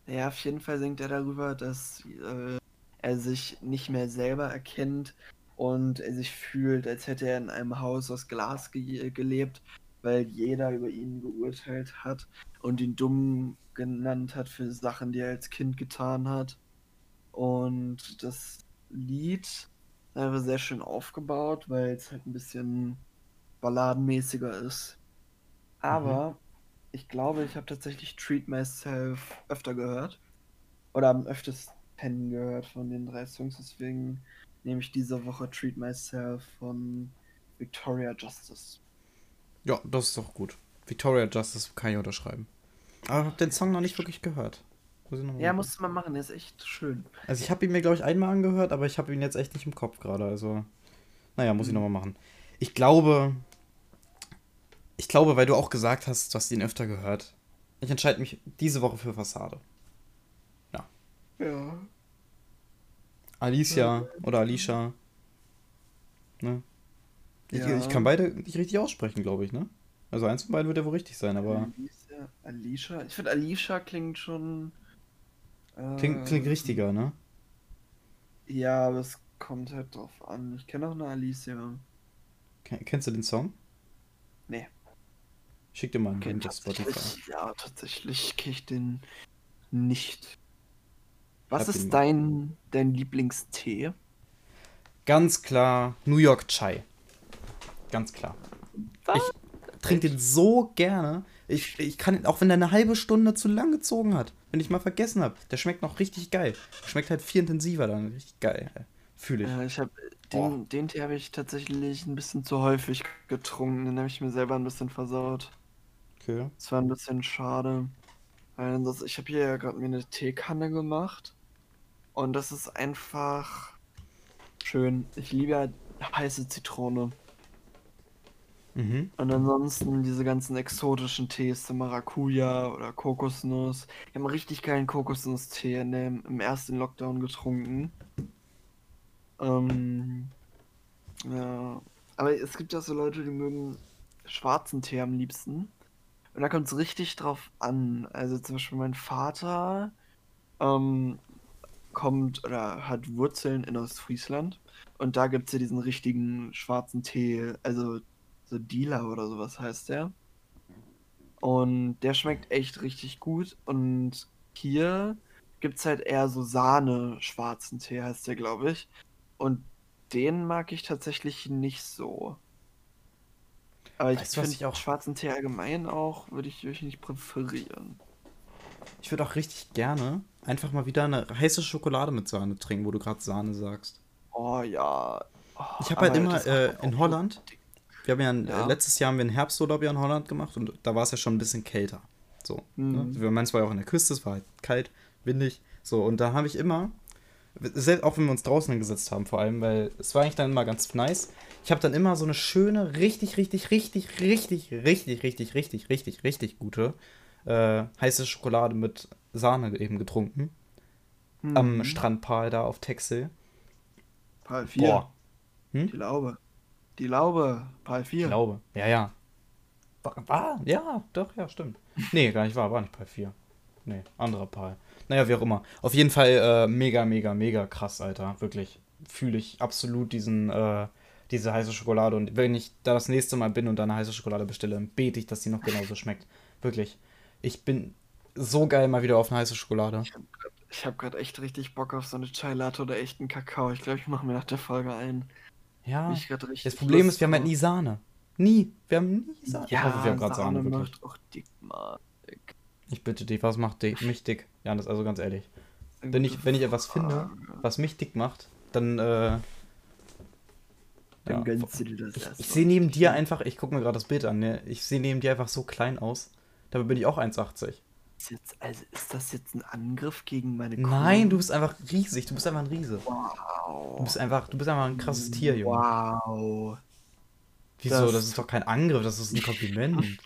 Ja, auf jeden Fall singt er darüber, dass äh, er sich nicht mehr selber erkennt und er sich fühlt, als hätte er in einem Haus aus Glas ge gelebt, weil jeder über ihn geurteilt hat und ihn dumm genannt hat für Sachen, die er als Kind getan hat. Und das Lied einfach sehr schön aufgebaut, weil es halt ein bisschen balladenmäßiger ist. Aber mhm. ich glaube, ich habe tatsächlich Treat Myself öfter gehört. Oder am öftesten gehört von den drei Songs. Deswegen nehme ich diese Woche Treat Myself von Victoria Justice. Ja, das ist doch gut. Victoria Justice kann ich unterschreiben. Aber ich habe den Song noch nicht wirklich gehört. Muss ich noch ja, musst du mal machen, der ist echt schön. Also ich habe ihn mir, glaube ich, einmal angehört, aber ich habe ihn jetzt echt nicht im Kopf gerade. Also, naja, muss mhm. ich nochmal machen. Ich glaube, ich glaube, weil du auch gesagt hast, du hast ihn öfter gehört. Ich entscheide mich diese Woche für Fassade. Ja. Ja. Alicia ja. oder Alicia. Ne? Ich, ja. ich kann beide nicht richtig aussprechen, glaube ich, ne? Also eins von beiden wird ja wohl richtig sein, aber. Alicia, Alicia? Ich finde Alicia klingt schon. Äh, klingt, klingt richtiger, ne? Ja, aber es kommt halt drauf an. Ich kenne auch eine Alicia. Kennst du den Song? Nee. Schick dir mal einen Link auf Spotify. Ja, tatsächlich kenne ich den nicht. Was ist dein, dein Lieblingstee? Ganz klar New York Chai. Ganz klar. Was? Ich trinke den so gerne. Ich, ich kann, auch wenn der eine halbe Stunde zu lang gezogen hat, wenn ich mal vergessen habe, der schmeckt noch richtig geil. Schmeckt halt viel intensiver dann. Richtig geil. Fühle ich. Ja, ich habe den, den Tee habe ich tatsächlich ein bisschen zu häufig getrunken. Den habe ich mir selber ein bisschen versaut. Okay. Das war ein bisschen schade. Das, ich habe hier ja gerade mir eine Teekanne gemacht. Und das ist einfach schön. Ich liebe ja heiße Zitrone. Mhm. Und ansonsten diese ganzen exotischen Tees, Maracuja oder Kokosnuss. Ich habe einen richtig geilen Kokosnuss-Tee im ersten Lockdown getrunken. Ähm, ja. Aber es gibt ja so Leute, die mögen schwarzen Tee am liebsten. Und da kommt es richtig drauf an. Also zum Beispiel mein Vater ähm, kommt oder hat Wurzeln in Ostfriesland. Und da gibt es ja diesen richtigen schwarzen Tee, also so Dealer oder sowas heißt der. Und der schmeckt echt richtig gut. Und hier gibt es halt eher so Sahne-schwarzen Tee, heißt der, glaube ich. Und den mag ich tatsächlich nicht so. Aber weißt ich finde auch schwarzen Tee allgemein auch, würde ich wirklich nicht präferieren. Ich würde auch richtig gerne einfach mal wieder eine heiße Schokolade mit Sahne trinken, wo du gerade Sahne sagst. Oh ja. Oh, ich habe halt immer äh, in Holland, wir haben ja, ein, ja. Äh, letztes Jahr haben wir einen Herbsturlaub ja in Holland gemacht und da war es ja schon ein bisschen kälter. So. Mhm. Ne? Wir meinen zwar auch an der Küste, es war halt kalt, windig. So, und da habe ich immer, selbst auch wenn wir uns draußen hingesetzt haben, vor allem, weil es war eigentlich dann immer ganz nice. Ich habe dann immer so eine schöne, richtig, richtig, richtig, richtig, richtig, richtig, richtig, richtig, richtig gute äh, heiße Schokolade mit Sahne eben getrunken. Mhm. Am Strandpal da auf Texel. Pal 4. Boah. Hm? Die Laube. Die Laube, Pal 4. Die Laube, ja, ja. War, war, ja, doch, ja, stimmt. Nee, gar nicht wahr, war nicht Pal 4. Nee, anderer Pal. Naja, wie auch immer. Auf jeden Fall äh, mega, mega, mega krass, Alter. Wirklich. Fühle ich absolut diesen, äh, diese heiße Schokolade. Und wenn ich da das nächste Mal bin und da eine heiße Schokolade bestelle, dann bete ich, dass die noch genauso schmeckt. Wirklich. Ich bin so geil mal wieder auf eine heiße Schokolade. Ich habe gerade echt richtig Bock auf so eine Chai Latte oder echten Kakao. Ich glaube, ich mache mir nach der Folge ein. Ja. das Problem ist, wir haben halt nie Sahne. Nie. Wir haben nie Sahne. Ja, ich hoffe, wir haben gerade Sahne, Sahne macht auch dick, Mann. Ich bitte dich, was macht dich, mich dick? Ja, das ist also ganz ehrlich. Wenn ich, wenn ich etwas finde, was mich dick macht, dann, äh, dann ja, gönnst du dir das Ich, ich sehe neben dir einfach, ich gucke mir gerade das Bild an, ne? Ich sehe neben dir einfach so klein aus. Dabei bin ich auch 1,80. Ist, also ist das jetzt ein Angriff gegen meine Kuh? Nein, du bist einfach riesig. Du bist einfach ein Riese. Wow. Du bist einfach, du bist einfach ein krasses Tier, Junge. Wow. Wieso? Das, das ist doch kein Angriff, das ist ein Kompliment.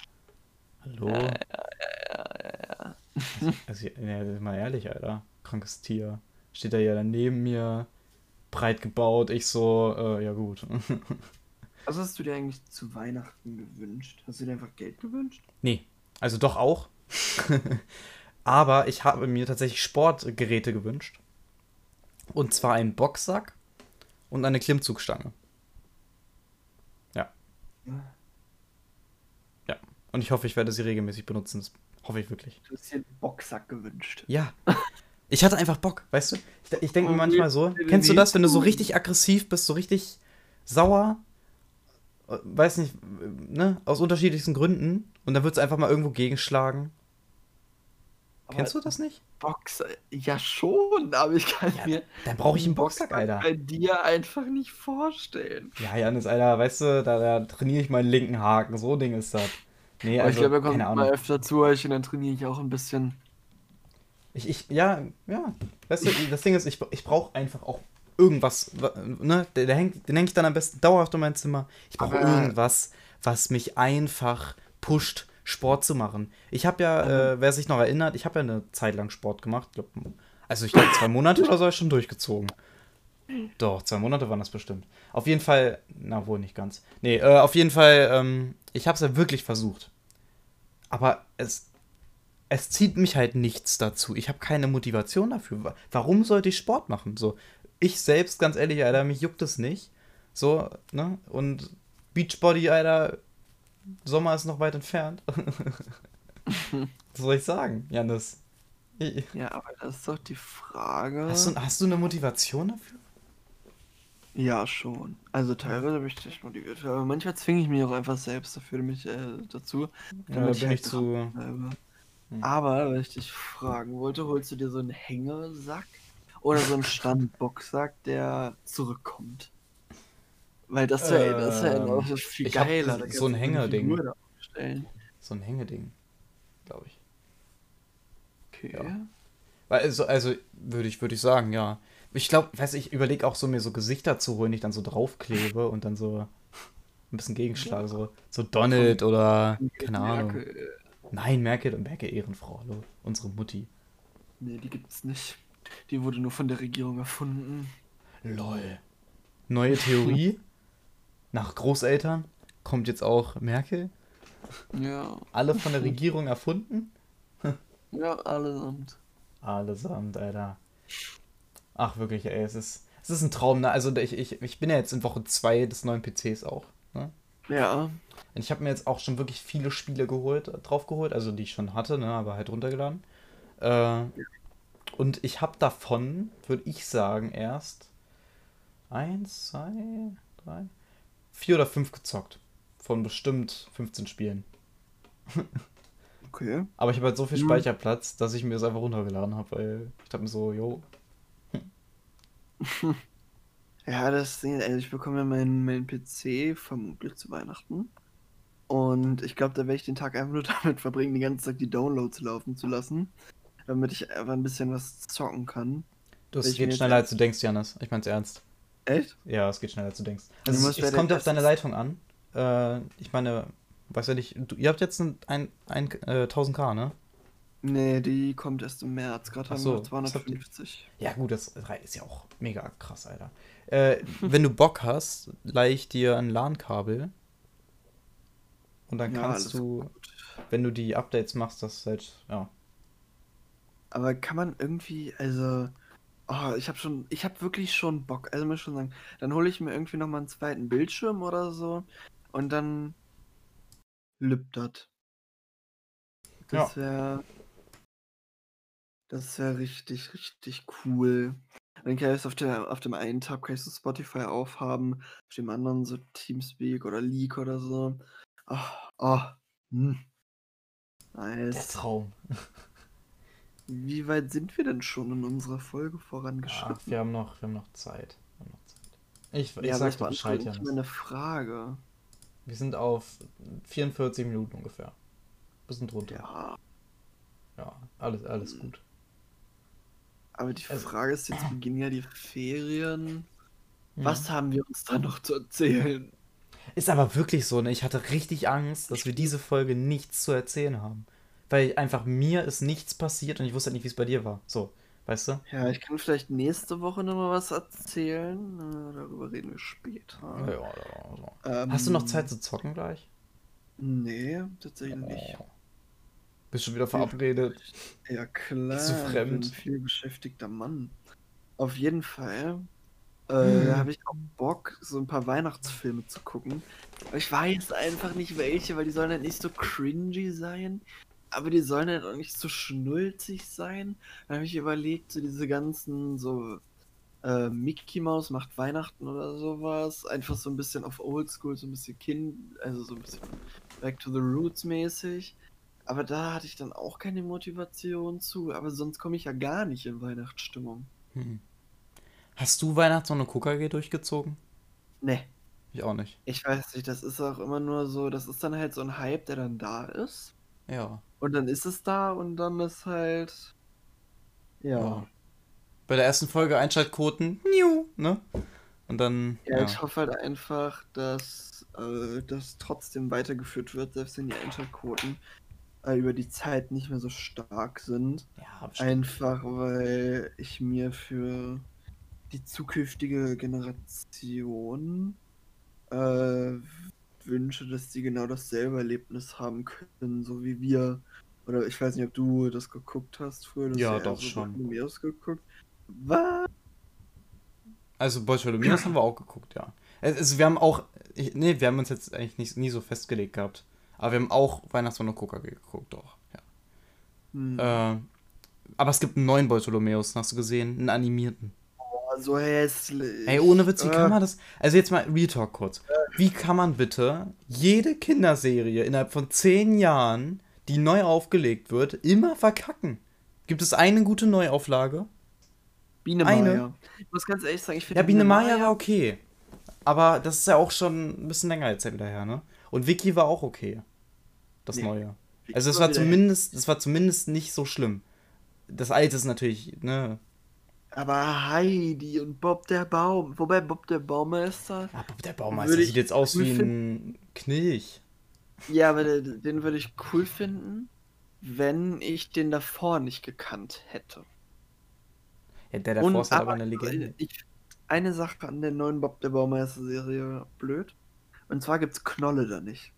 Hallo? Ja, ja, also, ja, mal ehrlich, Alter. Krankes Tier. Steht da ja dann neben mir, breit gebaut. Ich so, äh, ja gut. Was hast du dir eigentlich zu Weihnachten gewünscht? Hast du dir einfach Geld gewünscht? Nee. Also doch auch. Aber ich habe mir tatsächlich Sportgeräte gewünscht. Und zwar einen Boxsack und eine Klimmzugstange. Ja. Ja. Und ich hoffe, ich werde sie regelmäßig benutzen. Das Hoffe ich wirklich. Du hast dir einen Boxsack gewünscht. Ja. Ich hatte einfach Bock, weißt du? Ich, ich denke mir manchmal so, kennst du das, wenn du so richtig aggressiv bist, so richtig sauer, äh, weiß nicht, ne, aus unterschiedlichsten Gründen und dann würdest du einfach mal irgendwo gegenschlagen. Aber Kennst du das nicht? Boxer, ja schon, aber ich kann ja, mir. Dann brauche ich einen Boxsack, Alter. bei dir einfach nicht vorstellen. Ja, Janis, Alter, weißt du, da, da trainiere ich meinen linken Haken, so Ding ist das. Nee, Aber ich also, glaube, er kommt mal öfter zu euch und dann trainiere ich auch ein bisschen. Ich, ich, ja, ja. Weißt du, das Ding ist, ich, ich brauche einfach auch irgendwas, wa- ne? Hängt, den hänge ich dann am besten dauerhaft in mein Zimmer. Ich brauche irgendwas, was mich einfach pusht, Sport zu machen. Ich habe ja, äh, wer sich noch erinnert, ich habe ja eine Zeit lang Sport gemacht. Glaub, also ich glaube, zwei Monate oder so habe ich schon durchgezogen. Doch, zwei Monate waren das bestimmt. Auf jeden Fall, na wohl nicht ganz. Nee, äh, auf jeden Fall, ähm, ich habe es ja wirklich versucht. Aber es, es zieht mich halt nichts dazu. Ich habe keine Motivation dafür. Wa- Warum sollte ich Sport machen? So, ich selbst, ganz ehrlich, Alter, mich juckt es nicht. So, ne? Und Beachbody, Alter, Sommer ist noch weit entfernt. Was soll ich sagen, Janis? Ja, aber das ist doch die Frage. Hast du, hast du eine Motivation dafür? Ja, schon. Also teilweise bin ich echt motiviert. Aber manchmal zwinge ich mich auch einfach selbst dafür mich äh, dazu. Ja, da bin halt ich zu. dranbleibe. Hm. Aber, wenn ich dich fragen wollte, holst du dir so einen Hängesack oder so einen Standboxsack, der zurückkommt? Weil das wäre das wär Ähm, noch viel geiler. so- so ein Hängerding. So ein Hängeding, glaube ich. Okay. Ja. Weil, Also, also würde ich, würde ich sagen, ja. Ich glaube, weiß ich, überlege auch so, mir so Gesichter zu holen, die ich dann so draufklebe und dann so ein bisschen Gegenschlag, so, so Donald oder keine Ahnung. Merkel. Nein, Merkel und Merkel Ehrenfrau, hallo. Unsere Mutti. Nee, die gibt's nicht. Die wurde nur von der Regierung erfunden. Lol. Neue Theorie. Nach Großeltern kommt jetzt auch Merkel. Ja, Alle von der Regierung erfunden. ja, allesamt. Allesamt, Alter. Ach, wirklich, ey, es ist, es ist ein Traum. Ne? Also, ich, ich, ich bin ja jetzt in Woche 2 des neuen PCs auch. Ne? Ja, Und ich habe mir jetzt auch schon wirklich viele Spiele geholt, draufgeholt, also die ich schon hatte, ne, aber halt runtergeladen. Äh, und ich habe davon, würde ich sagen, erst eins, zwei, drei, vier oder fünf gezockt. Von bestimmt 15 Spielen. okay. Aber ich habe halt so viel Mhm. Speicherplatz, dass ich mir das einfach runtergeladen habe, weil ich dachte mir so, jo, Ja, das Ding, also ich bekomme ja meinen mein PC vermutlich zu Weihnachten. Und ich glaube, da werde ich den Tag einfach nur damit verbringen, den ganzen Tag die Downloads laufen zu lassen. Damit ich einfach ein bisschen was zocken kann. das geht schneller als du denkst, Janis. Ich mein's ernst. Echt? Ja, es geht schneller als du denkst. Also, es, es kommt auf deine Leitung an. Äh, ich meine, weiß ja nicht, du, ihr habt jetzt ein, ein, ein äh, 1000k, ne? Nee, die kommt erst im März. Gerade haben so, wir was habt ihr? 250. Ja, gut, das ist ja auch mega krass, Alter. Äh, wenn du Bock hast, leih ich dir ein LAN-Kabel. Und dann Ja, kannst du, gut. wenn du die Updates machst, das halt, ja. Aber kann man irgendwie, also, oh, ich habe schon, ich habe wirklich schon Bock. Also muss ich schon sagen, dann hole ich mir irgendwie noch mal einen zweiten Bildschirm oder so und dann lübt das. Das wäre, das wäre richtig, richtig cool. Dann kann ich es auf, der, auf dem einen Tab kann ich so Spotify aufhaben, auf dem anderen so Teamspeak oder Leak oder so. Oh, oh, hm. Der Nice. Traum. Wie weit sind wir denn schon in unserer Folge Ja, vorangeschritten? wir haben noch, wir haben noch Zeit. Wir haben noch Zeit. Ich, ich Ja, sag das dir Bescheid, Janis. meine Frage. Wir sind auf 44 Minuten ungefähr. Bisschen drunter. Ja, Ja, alles, alles gut. aber die Also- Frage ist, jetzt beginnen ja die Ferien. Mhm. Was haben wir uns da noch zu erzählen? Ist aber wirklich so, ne? Ich hatte richtig Angst, dass wir diese Folge nichts zu erzählen haben. Weil einfach mir ist nichts passiert und ich wusste halt nicht, wie es bei dir war. So, weißt du? Ja, ich kann vielleicht nächste Woche noch mal was erzählen. Äh, darüber reden wir später. Ja, ja, ja. Ähm, Hast du noch Zeit zu zocken gleich? Nee, tatsächlich nicht. Oh. Bist schon wieder verabredet. Ja, klar. Bist du Ich bin fremd? ein viel beschäftigter Mann. Auf jeden Fall äh, Hm. habe ich auch Bock, so ein paar Weihnachtsfilme zu gucken. Aber ich weiß einfach nicht welche, weil die sollen halt nicht so cringy sein. Aber die sollen halt auch nicht so schnulzig sein. Dann habe ich überlegt, so diese ganzen, so äh, Mickey Mouse macht Weihnachten oder sowas. Einfach so ein bisschen auf Oldschool, so ein bisschen Kind, also so ein bisschen Back to the Roots mäßig. Aber da hatte ich dann auch keine Motivation zu. Aber sonst komme ich ja gar nicht in Weihnachtsstimmung. Hm. Hast du Weihnachts- und KKG durchgezogen? Ne. Ich auch nicht. Ich weiß nicht, das ist auch immer nur so, das ist dann halt so ein Hype, der dann da ist. Ja. Und dann ist es da und dann ist halt. Ja. Ja. Bei der ersten Folge Einschaltquoten, new, ne? Und dann. Ja, Ja, ich hoffe halt einfach, dass äh, das trotzdem weitergeführt wird, selbst wenn die Einschaltquoten äh, über die Zeit nicht mehr so stark sind. ja bestimmt. Einfach weil ich mir für die zukünftige Generation äh, wünsche, dass die genau dasselbe Erlebnis haben können, so wie wir. Oder ich weiß nicht, ob du das geguckt hast früher. Ja, doch, so schon. Bartholomäus geguckt. Was? Also Bartholomäus haben wir auch geguckt, ja. Also wir haben auch, ich, nee, wir haben uns jetzt eigentlich nicht, nie so festgelegt gehabt. Aber wir haben auch Weihnachtsmann und Coca geguckt, doch. Ja. Hm. Äh, aber es gibt einen neuen Bartholomäus, hast du gesehen? Einen animierten. So hässlich. Ey, ohne Witz, wie Äh, kann man das? Also jetzt mal Real Talk kurz. Wie kann man bitte jede Kinderserie innerhalb von zehn Jahren, die neu aufgelegt wird, immer verkacken? Gibt es eine gute Neuauflage? Biene eine. Maya. Ich muss ganz ehrlich sagen, ich finde Ja, Biene Maya war okay. Aber das ist ja auch schon ein bisschen länger jetzt wieder her, ne? Und Vicky war auch okay. Das Nee, Neue. Also es war zumindest, es war zumindest nicht so schlimm. Das alte ist natürlich, ne? Aber Heidi und Bob der Baum. Wobei Bob der Baumeister. Aber der Baumeister Würde ich sieht jetzt aus cool wie ein Knilch. Ja, aber den, den würde ich cool finden, wenn ich den davor nicht gekannt hätte. Ja, der davor ist halt aber aber eine Legende. Ich, eine Sache an der neuen Bob der Baumeister-Serie blöd. Und zwar gibt's Knolle da nicht.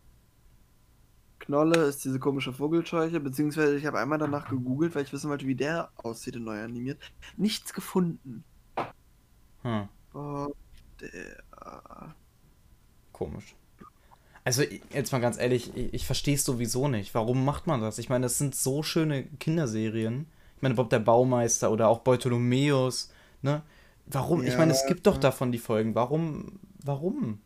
Knolle ist diese komische Vogelscheuche, beziehungsweise ich habe einmal danach gegoogelt, weil ich wissen wollte, wie der aussieht in neu animiert. Nichts gefunden. Hm, Bob der. komisch. Also jetzt mal ganz ehrlich, ich, ich verstehe es sowieso nicht. Warum macht man das? Ich meine, das sind so schöne Kinderserien. Ich meine, Bob der Baumeister oder auch Bartholomäus, ne? Warum? ich meine, es Ja, gibt doch ja. davon die Folgen. Warum? Warum?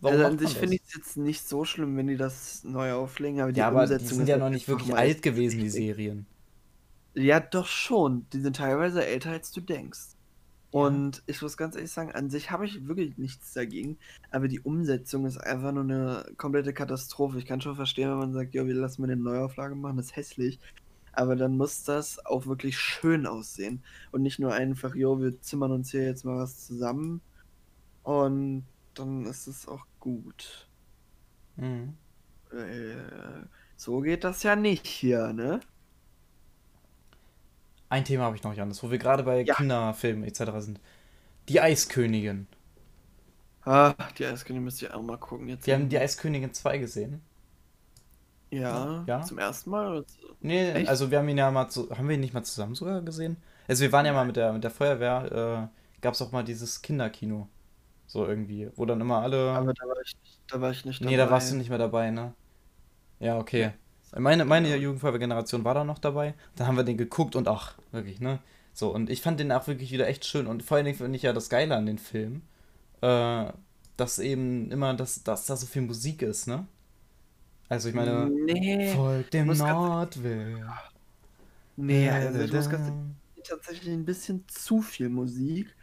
Warum also an sich finde ich es jetzt nicht so schlimm, wenn die das neu auflegen, aber die Ja, aber die sind ja halt noch nicht wirklich alt gewesen, die. Serien. Ja, doch schon. Die sind teilweise älter, als du denkst. Und ich muss ganz ehrlich sagen, an sich habe ich wirklich nichts dagegen, aber die Umsetzung ist einfach nur eine komplette Katastrophe. Ich kann schon verstehen, wenn man sagt, ja, wir lassen mal eine Neuauflage machen, das ist hässlich. Aber dann muss das auch wirklich schön aussehen. Und nicht nur einfach, jo, wir zimmern uns hier jetzt mal was zusammen. Und dann ist es auch gut. Mhm. Äh, so geht das ja nicht hier, ne? Ein Thema habe ich noch, Janis, wo wir gerade bei Ja. Kinderfilmen etc. sind. Die Eiskönigin. Ah, die Eiskönigin müsst ihr auch mal gucken jetzt. Wir haben die Eiskönigin 2 gesehen. Ja, Ja. zum ersten Mal? Nee, Echt? also wir haben ihn ja mal zu, haben wir ihn nicht mal zusammen sogar gesehen? Also wir waren ja mal mit der mit der Feuerwehr, äh, gab es auch mal dieses Kinderkino. So irgendwie, wo dann immer alle. Aber da war ich nicht, da war ich nicht nee, da warst du nicht mehr dabei, ne? Ja, okay. Meine, meine Jugendfeuerwehr-Generation war da noch dabei. Dann haben wir den geguckt und ach, wirklich, ne? So, und ich fand den auch wirklich wieder echt schön. Und vor allen Dingen finde ich ja das Geile an den Film, äh, dass eben immer, dass, dass da so viel Musik ist, ne? Also ich meine, Nee, folgt dem Nordwind. nee, also ich muss ganz Da, tatsächlich ein bisschen zu viel Musik.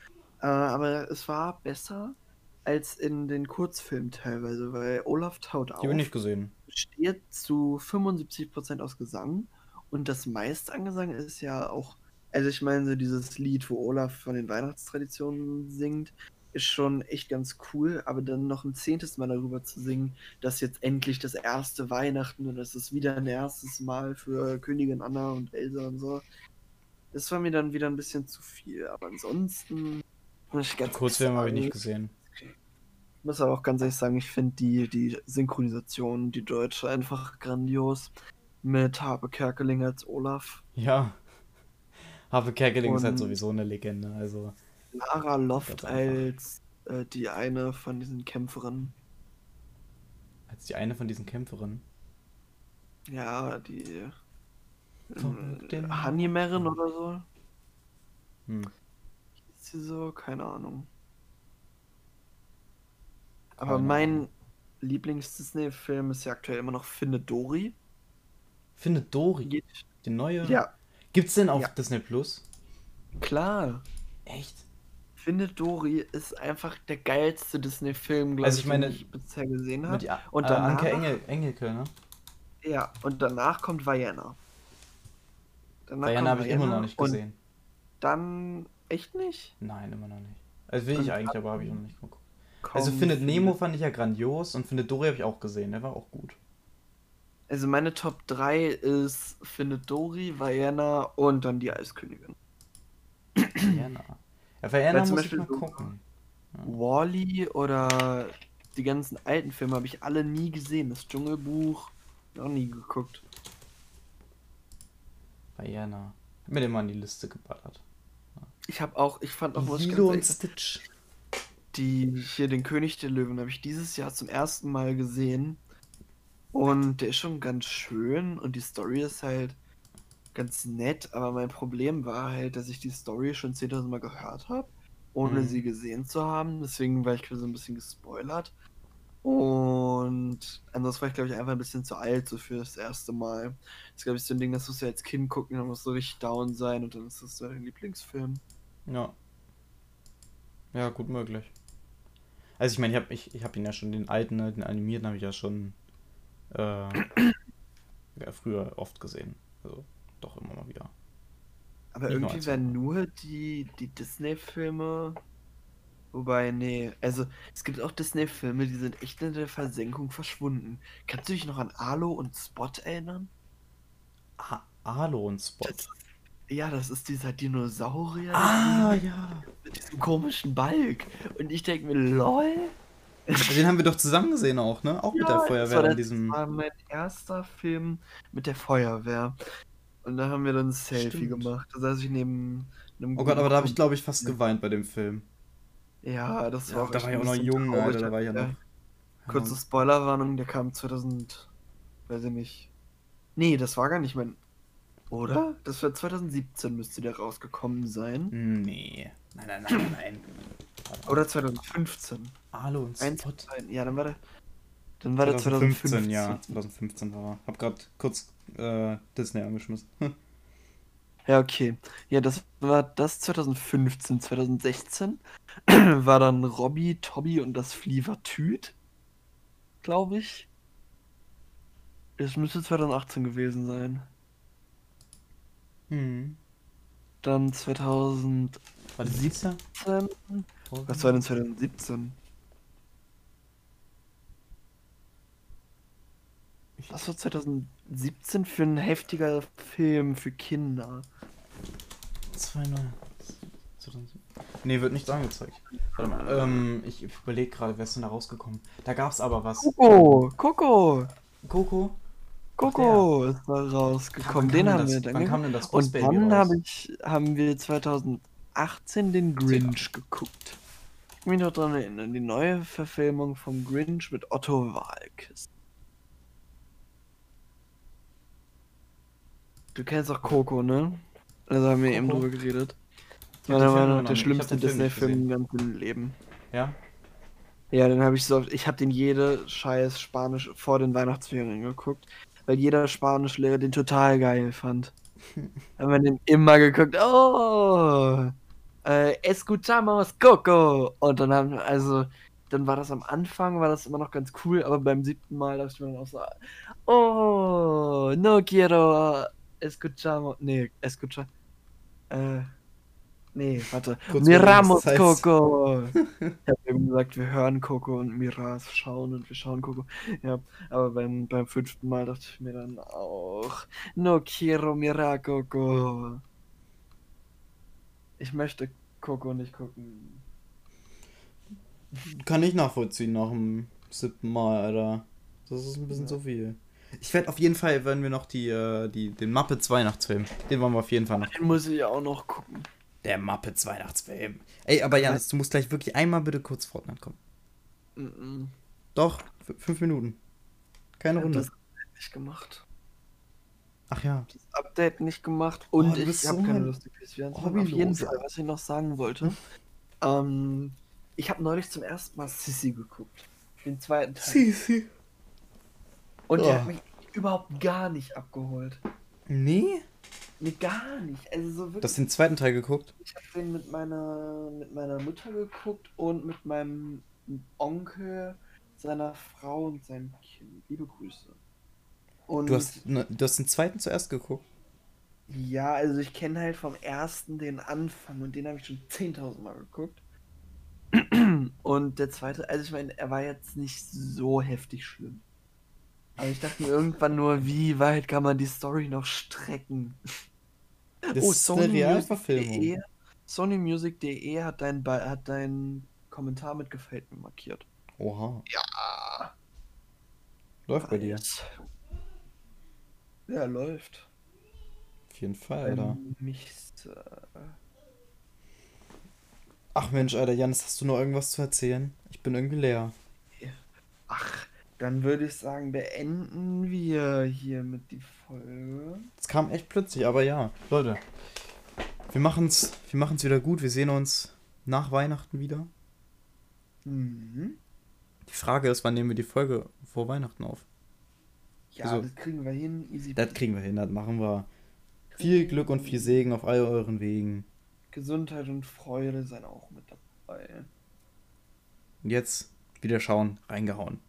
Äh, aber es war besser als in den Kurzfilmen teilweise, weil Olaf taut Die auf. habe ich nicht gesehen. besteht zu 75% aus Gesang und das meiste an Gesang ist ja auch, also ich meine, so dieses Lied, wo Olaf von den Weihnachtstraditionen singt, ist schon echt ganz cool, aber dann noch ein zehntes Mal darüber zu singen, dass jetzt endlich das erste Weihnachten und es ist wieder ein erstes Mal für Königin Anna und Elsa und so, das war mir dann wieder ein bisschen zu viel, aber ansonsten Kurzfilm habe ich nicht gesehen. ich muss aber auch ganz ehrlich sagen, ich finde die, die Synchronisation, die deutsche, einfach grandios. Mit Harpe Kerkeling als Olaf. Ja. Harpe Kerkeling ist halt sowieso eine Legende. Also, Lara Loft als äh, die eine von diesen Kämpferinnen. als die eine von diesen Kämpferinnen. Ja, die. Äh, Hanimerin oder so. Hm. Sie so? Keine Ahnung. Aber Keine mein Ahnung. Lieblings-Disney-Film ist ja aktuell immer noch Findet Dory. Findet Dory, Geht. die neue. Ja, Gibt's denn auf Ja. Disney Plus? klar. Echt? Findet Dory ist einfach der geilste Disney-Film, glaube Also ich, meine, den ich bisher gesehen habe. Und äh, danach, Anke Engel Engelke, ne? ja, und danach kommt Vienna. Danach kommt habe ich immer Vienna noch nicht gesehen. dann echt nicht? Nein, immer noch nicht. Also will Und ich eigentlich, aber habe ich noch nicht geguckt. Also Findet Nemo fand ich ja grandios und Findet Dory habe ich auch gesehen, der war auch gut. Also meine Top 3 ist Findet Dory, Vienna und dann die Eiskönigin. Vienna. Ja, Vienna Weil zum muss ich Beispiel mal so- gucken. Wally oder die ganzen alten Filme habe ich alle nie gesehen. Das Dschungelbuch noch nie geguckt. Vienna. Hab mir den mal in die Liste geballert. Ich habe auch, ich fand auch, ganz Lilo und Stitch. die hier den König der Löwen habe ich dieses Jahr zum ersten Mal gesehen und der ist schon ganz schön und die Story ist halt ganz nett, aber mein Problem war halt, dass ich die Story schon 10.000 Mal gehört habe, ohne Mhm. sie gesehen zu haben, deswegen war ich so ein bisschen gespoilert und anders war ich glaube ich einfach ein bisschen zu alt so für das erste Mal. Das ist glaube ich so ein Ding, das musst du als Kind gucken, dann musst du richtig down sein und dann ist das dein Lieblingsfilm. Ja. Ja, gut möglich. Also ich meine, ich habe ich, ich hab ihn ja schon, den alten, ne, den animierten habe ich ja schon äh, ja, früher oft gesehen. Also doch immer mal wieder. Aber Nicht irgendwie werden nur die, die Disney-Filme. Wobei, nee, also es gibt auch Disney-Filme, die sind echt in der Versenkung verschwunden. Kannst du dich noch an Arlo und Spot erinnern? Ah, Alo und Spot. Das, ja, das ist dieser Dinosaurier Ah, ja. mit diesem komischen Balk. Und ich denke mir, lol. Den haben wir doch zusammen gesehen auch, ne? Auch mit der das Feuerwehr war, in das diesem. war mein erster Film mit der Feuerwehr. Und da haben wir dann ein Selfie Stimmt. gemacht. Da saß ich neben einem Oh Gott, aber da habe ich, glaube ich, fast Ja. geweint bei dem Film. Ja, das Ja, war da echt war ich ein auch noch jung, Alter, da war ich ja ja. noch. Kurze Spoilerwarnung, der kam 2000, weiß ich nicht. Nee, das war gar nicht mein. Oder? Das war 2017 müsste der rausgekommen sein. Nee. Nein, nein, nein, nein, nein. Oder 2015. Alo und Spot. Ja, dann war der. Dann war der 2015. ja. 2015 war er. Hab grad kurz äh, Disney angeschmissen. Ja, okay. Ja, das war das 2015. 2016 war dann Robby, Tobby und das Flievertüt. Glaube ich. Das müsste 2018 gewesen sein. Hm. Dann 2017. War das dieses Jahr? Was war denn 2017? Was war 2017 für ein heftiger Film für Kinder? 2009. 2007. Nee, wird nichts angezeigt. Warte mal. Ähm, ich überlege gerade, wer ist denn da rausgekommen? Da gab's aber was. Coco! Coco! Coco? Coco ist da rausgekommen. Den haben denn wir das, dann Wann kam denn das Und dann hab ich, haben wir 2018 den Grinch geguckt. Ich mich noch dran erinnern, die neue Verfilmung vom Grinch mit Otto Walkes. Du kennst auch Coco, ne? Also haben wir eben Coco? drüber geredet. Meiner Meinung nach der schlimmste Disney-Film im ganzen Leben. Ja? Ja, den habe ich so oft, ich habe den jede scheiß Spanisch vor den Weihnachtsferien geguckt, weil jeder Spanischlehrer den total geil fand. haben wir den immer geguckt, oh, äh, escuchamos Coco. Und dann haben, also, dann war das am Anfang, war das immer noch ganz cool, aber beim siebten Mal dachte ich mir dann auch so, oh, no quiero escuchamos, nee, escucha, äh, nee, warte, Kurz miramos der Hochzeit. Coco. Ich habe eben gesagt, wir hören Coco und Miras schauen und wir schauen Coco. Ja, aber beim, beim fünften Mal dachte ich mir dann auch, no quiero mirar Coco. Ich möchte Coco nicht gucken. Kann ich nachvollziehen nach dem siebten Mal, Alter. Das ist ein bisschen Ja. zu viel. Ich werde auf jeden Fall, wenn wir noch die, äh, die, den Muppets Weihnachtsfilm, den wollen wir auf jeden Fall noch. Den muss ich auch noch gucken. Der Muppets Weihnachtsfilm. Ey, aber Janis, du musst gleich wirklich einmal bitte kurz Fortnite kommen. Mhm. Doch, f- fünf Minuten. Keine Ich hab Runde. das nicht gemacht. Ach ja. Das Update nicht gemacht und Oh, ich habe so keine ein Lust, die PS4 anzumachen. Hobbyloser. Auf jeden Fall, was ich noch sagen wollte. Ähm, ich habe neulich zum ersten Mal Sissy geguckt. Den zweiten Teil. Sisi. Und der Oh. hat mich überhaupt gar nicht abgeholt. Nee? Nee, gar nicht. Also so wirklich. Du hast den zweiten Teil geguckt? Ich habe den mit meiner, mit meiner Mutter geguckt und mit meinem Onkel, seiner Frau und seinem Kind. Liebe Grüße. Und Du hast, ne, du hast den zweiten zuerst geguckt? ja, also ich kenne halt vom ersten den Anfang und den habe ich schon 10.000 Mal geguckt. Und der zweite, also ich meine, er war jetzt nicht so heftig schlimm. Aber ich dachte mir irgendwann nur, wie weit kann man die Story noch strecken? Das Oh, ist eine Realverfilmung. SonyMusic.de SonyMusic.de hat dein, Be- hat deinen Kommentar mit gefällt mir markiert. Oha. Ja. Läuft bei dir. Ja, läuft. Auf jeden Fall, Alter. Mist. Ach Mensch, Alter, Janis, hast du noch irgendwas zu erzählen? Ich bin irgendwie leer. Ach, dann würde ich sagen, beenden wir hiermit die Folge. Es kam echt plötzlich, aber ja. Leute, wir machen's, wir machen's wieder gut. Wir sehen uns nach Weihnachten wieder. Mhm. Die Frage ist, wann nehmen wir die Folge vor Weihnachten auf? Ja, Also- das kriegen wir hin. Easy. Das kriegen wir hin, das machen wir. Viel Glück und viel Segen auf all euren Wegen. Gesundheit und Freude sind auch mit dabei. Und jetzt wieder schauen, reingehauen.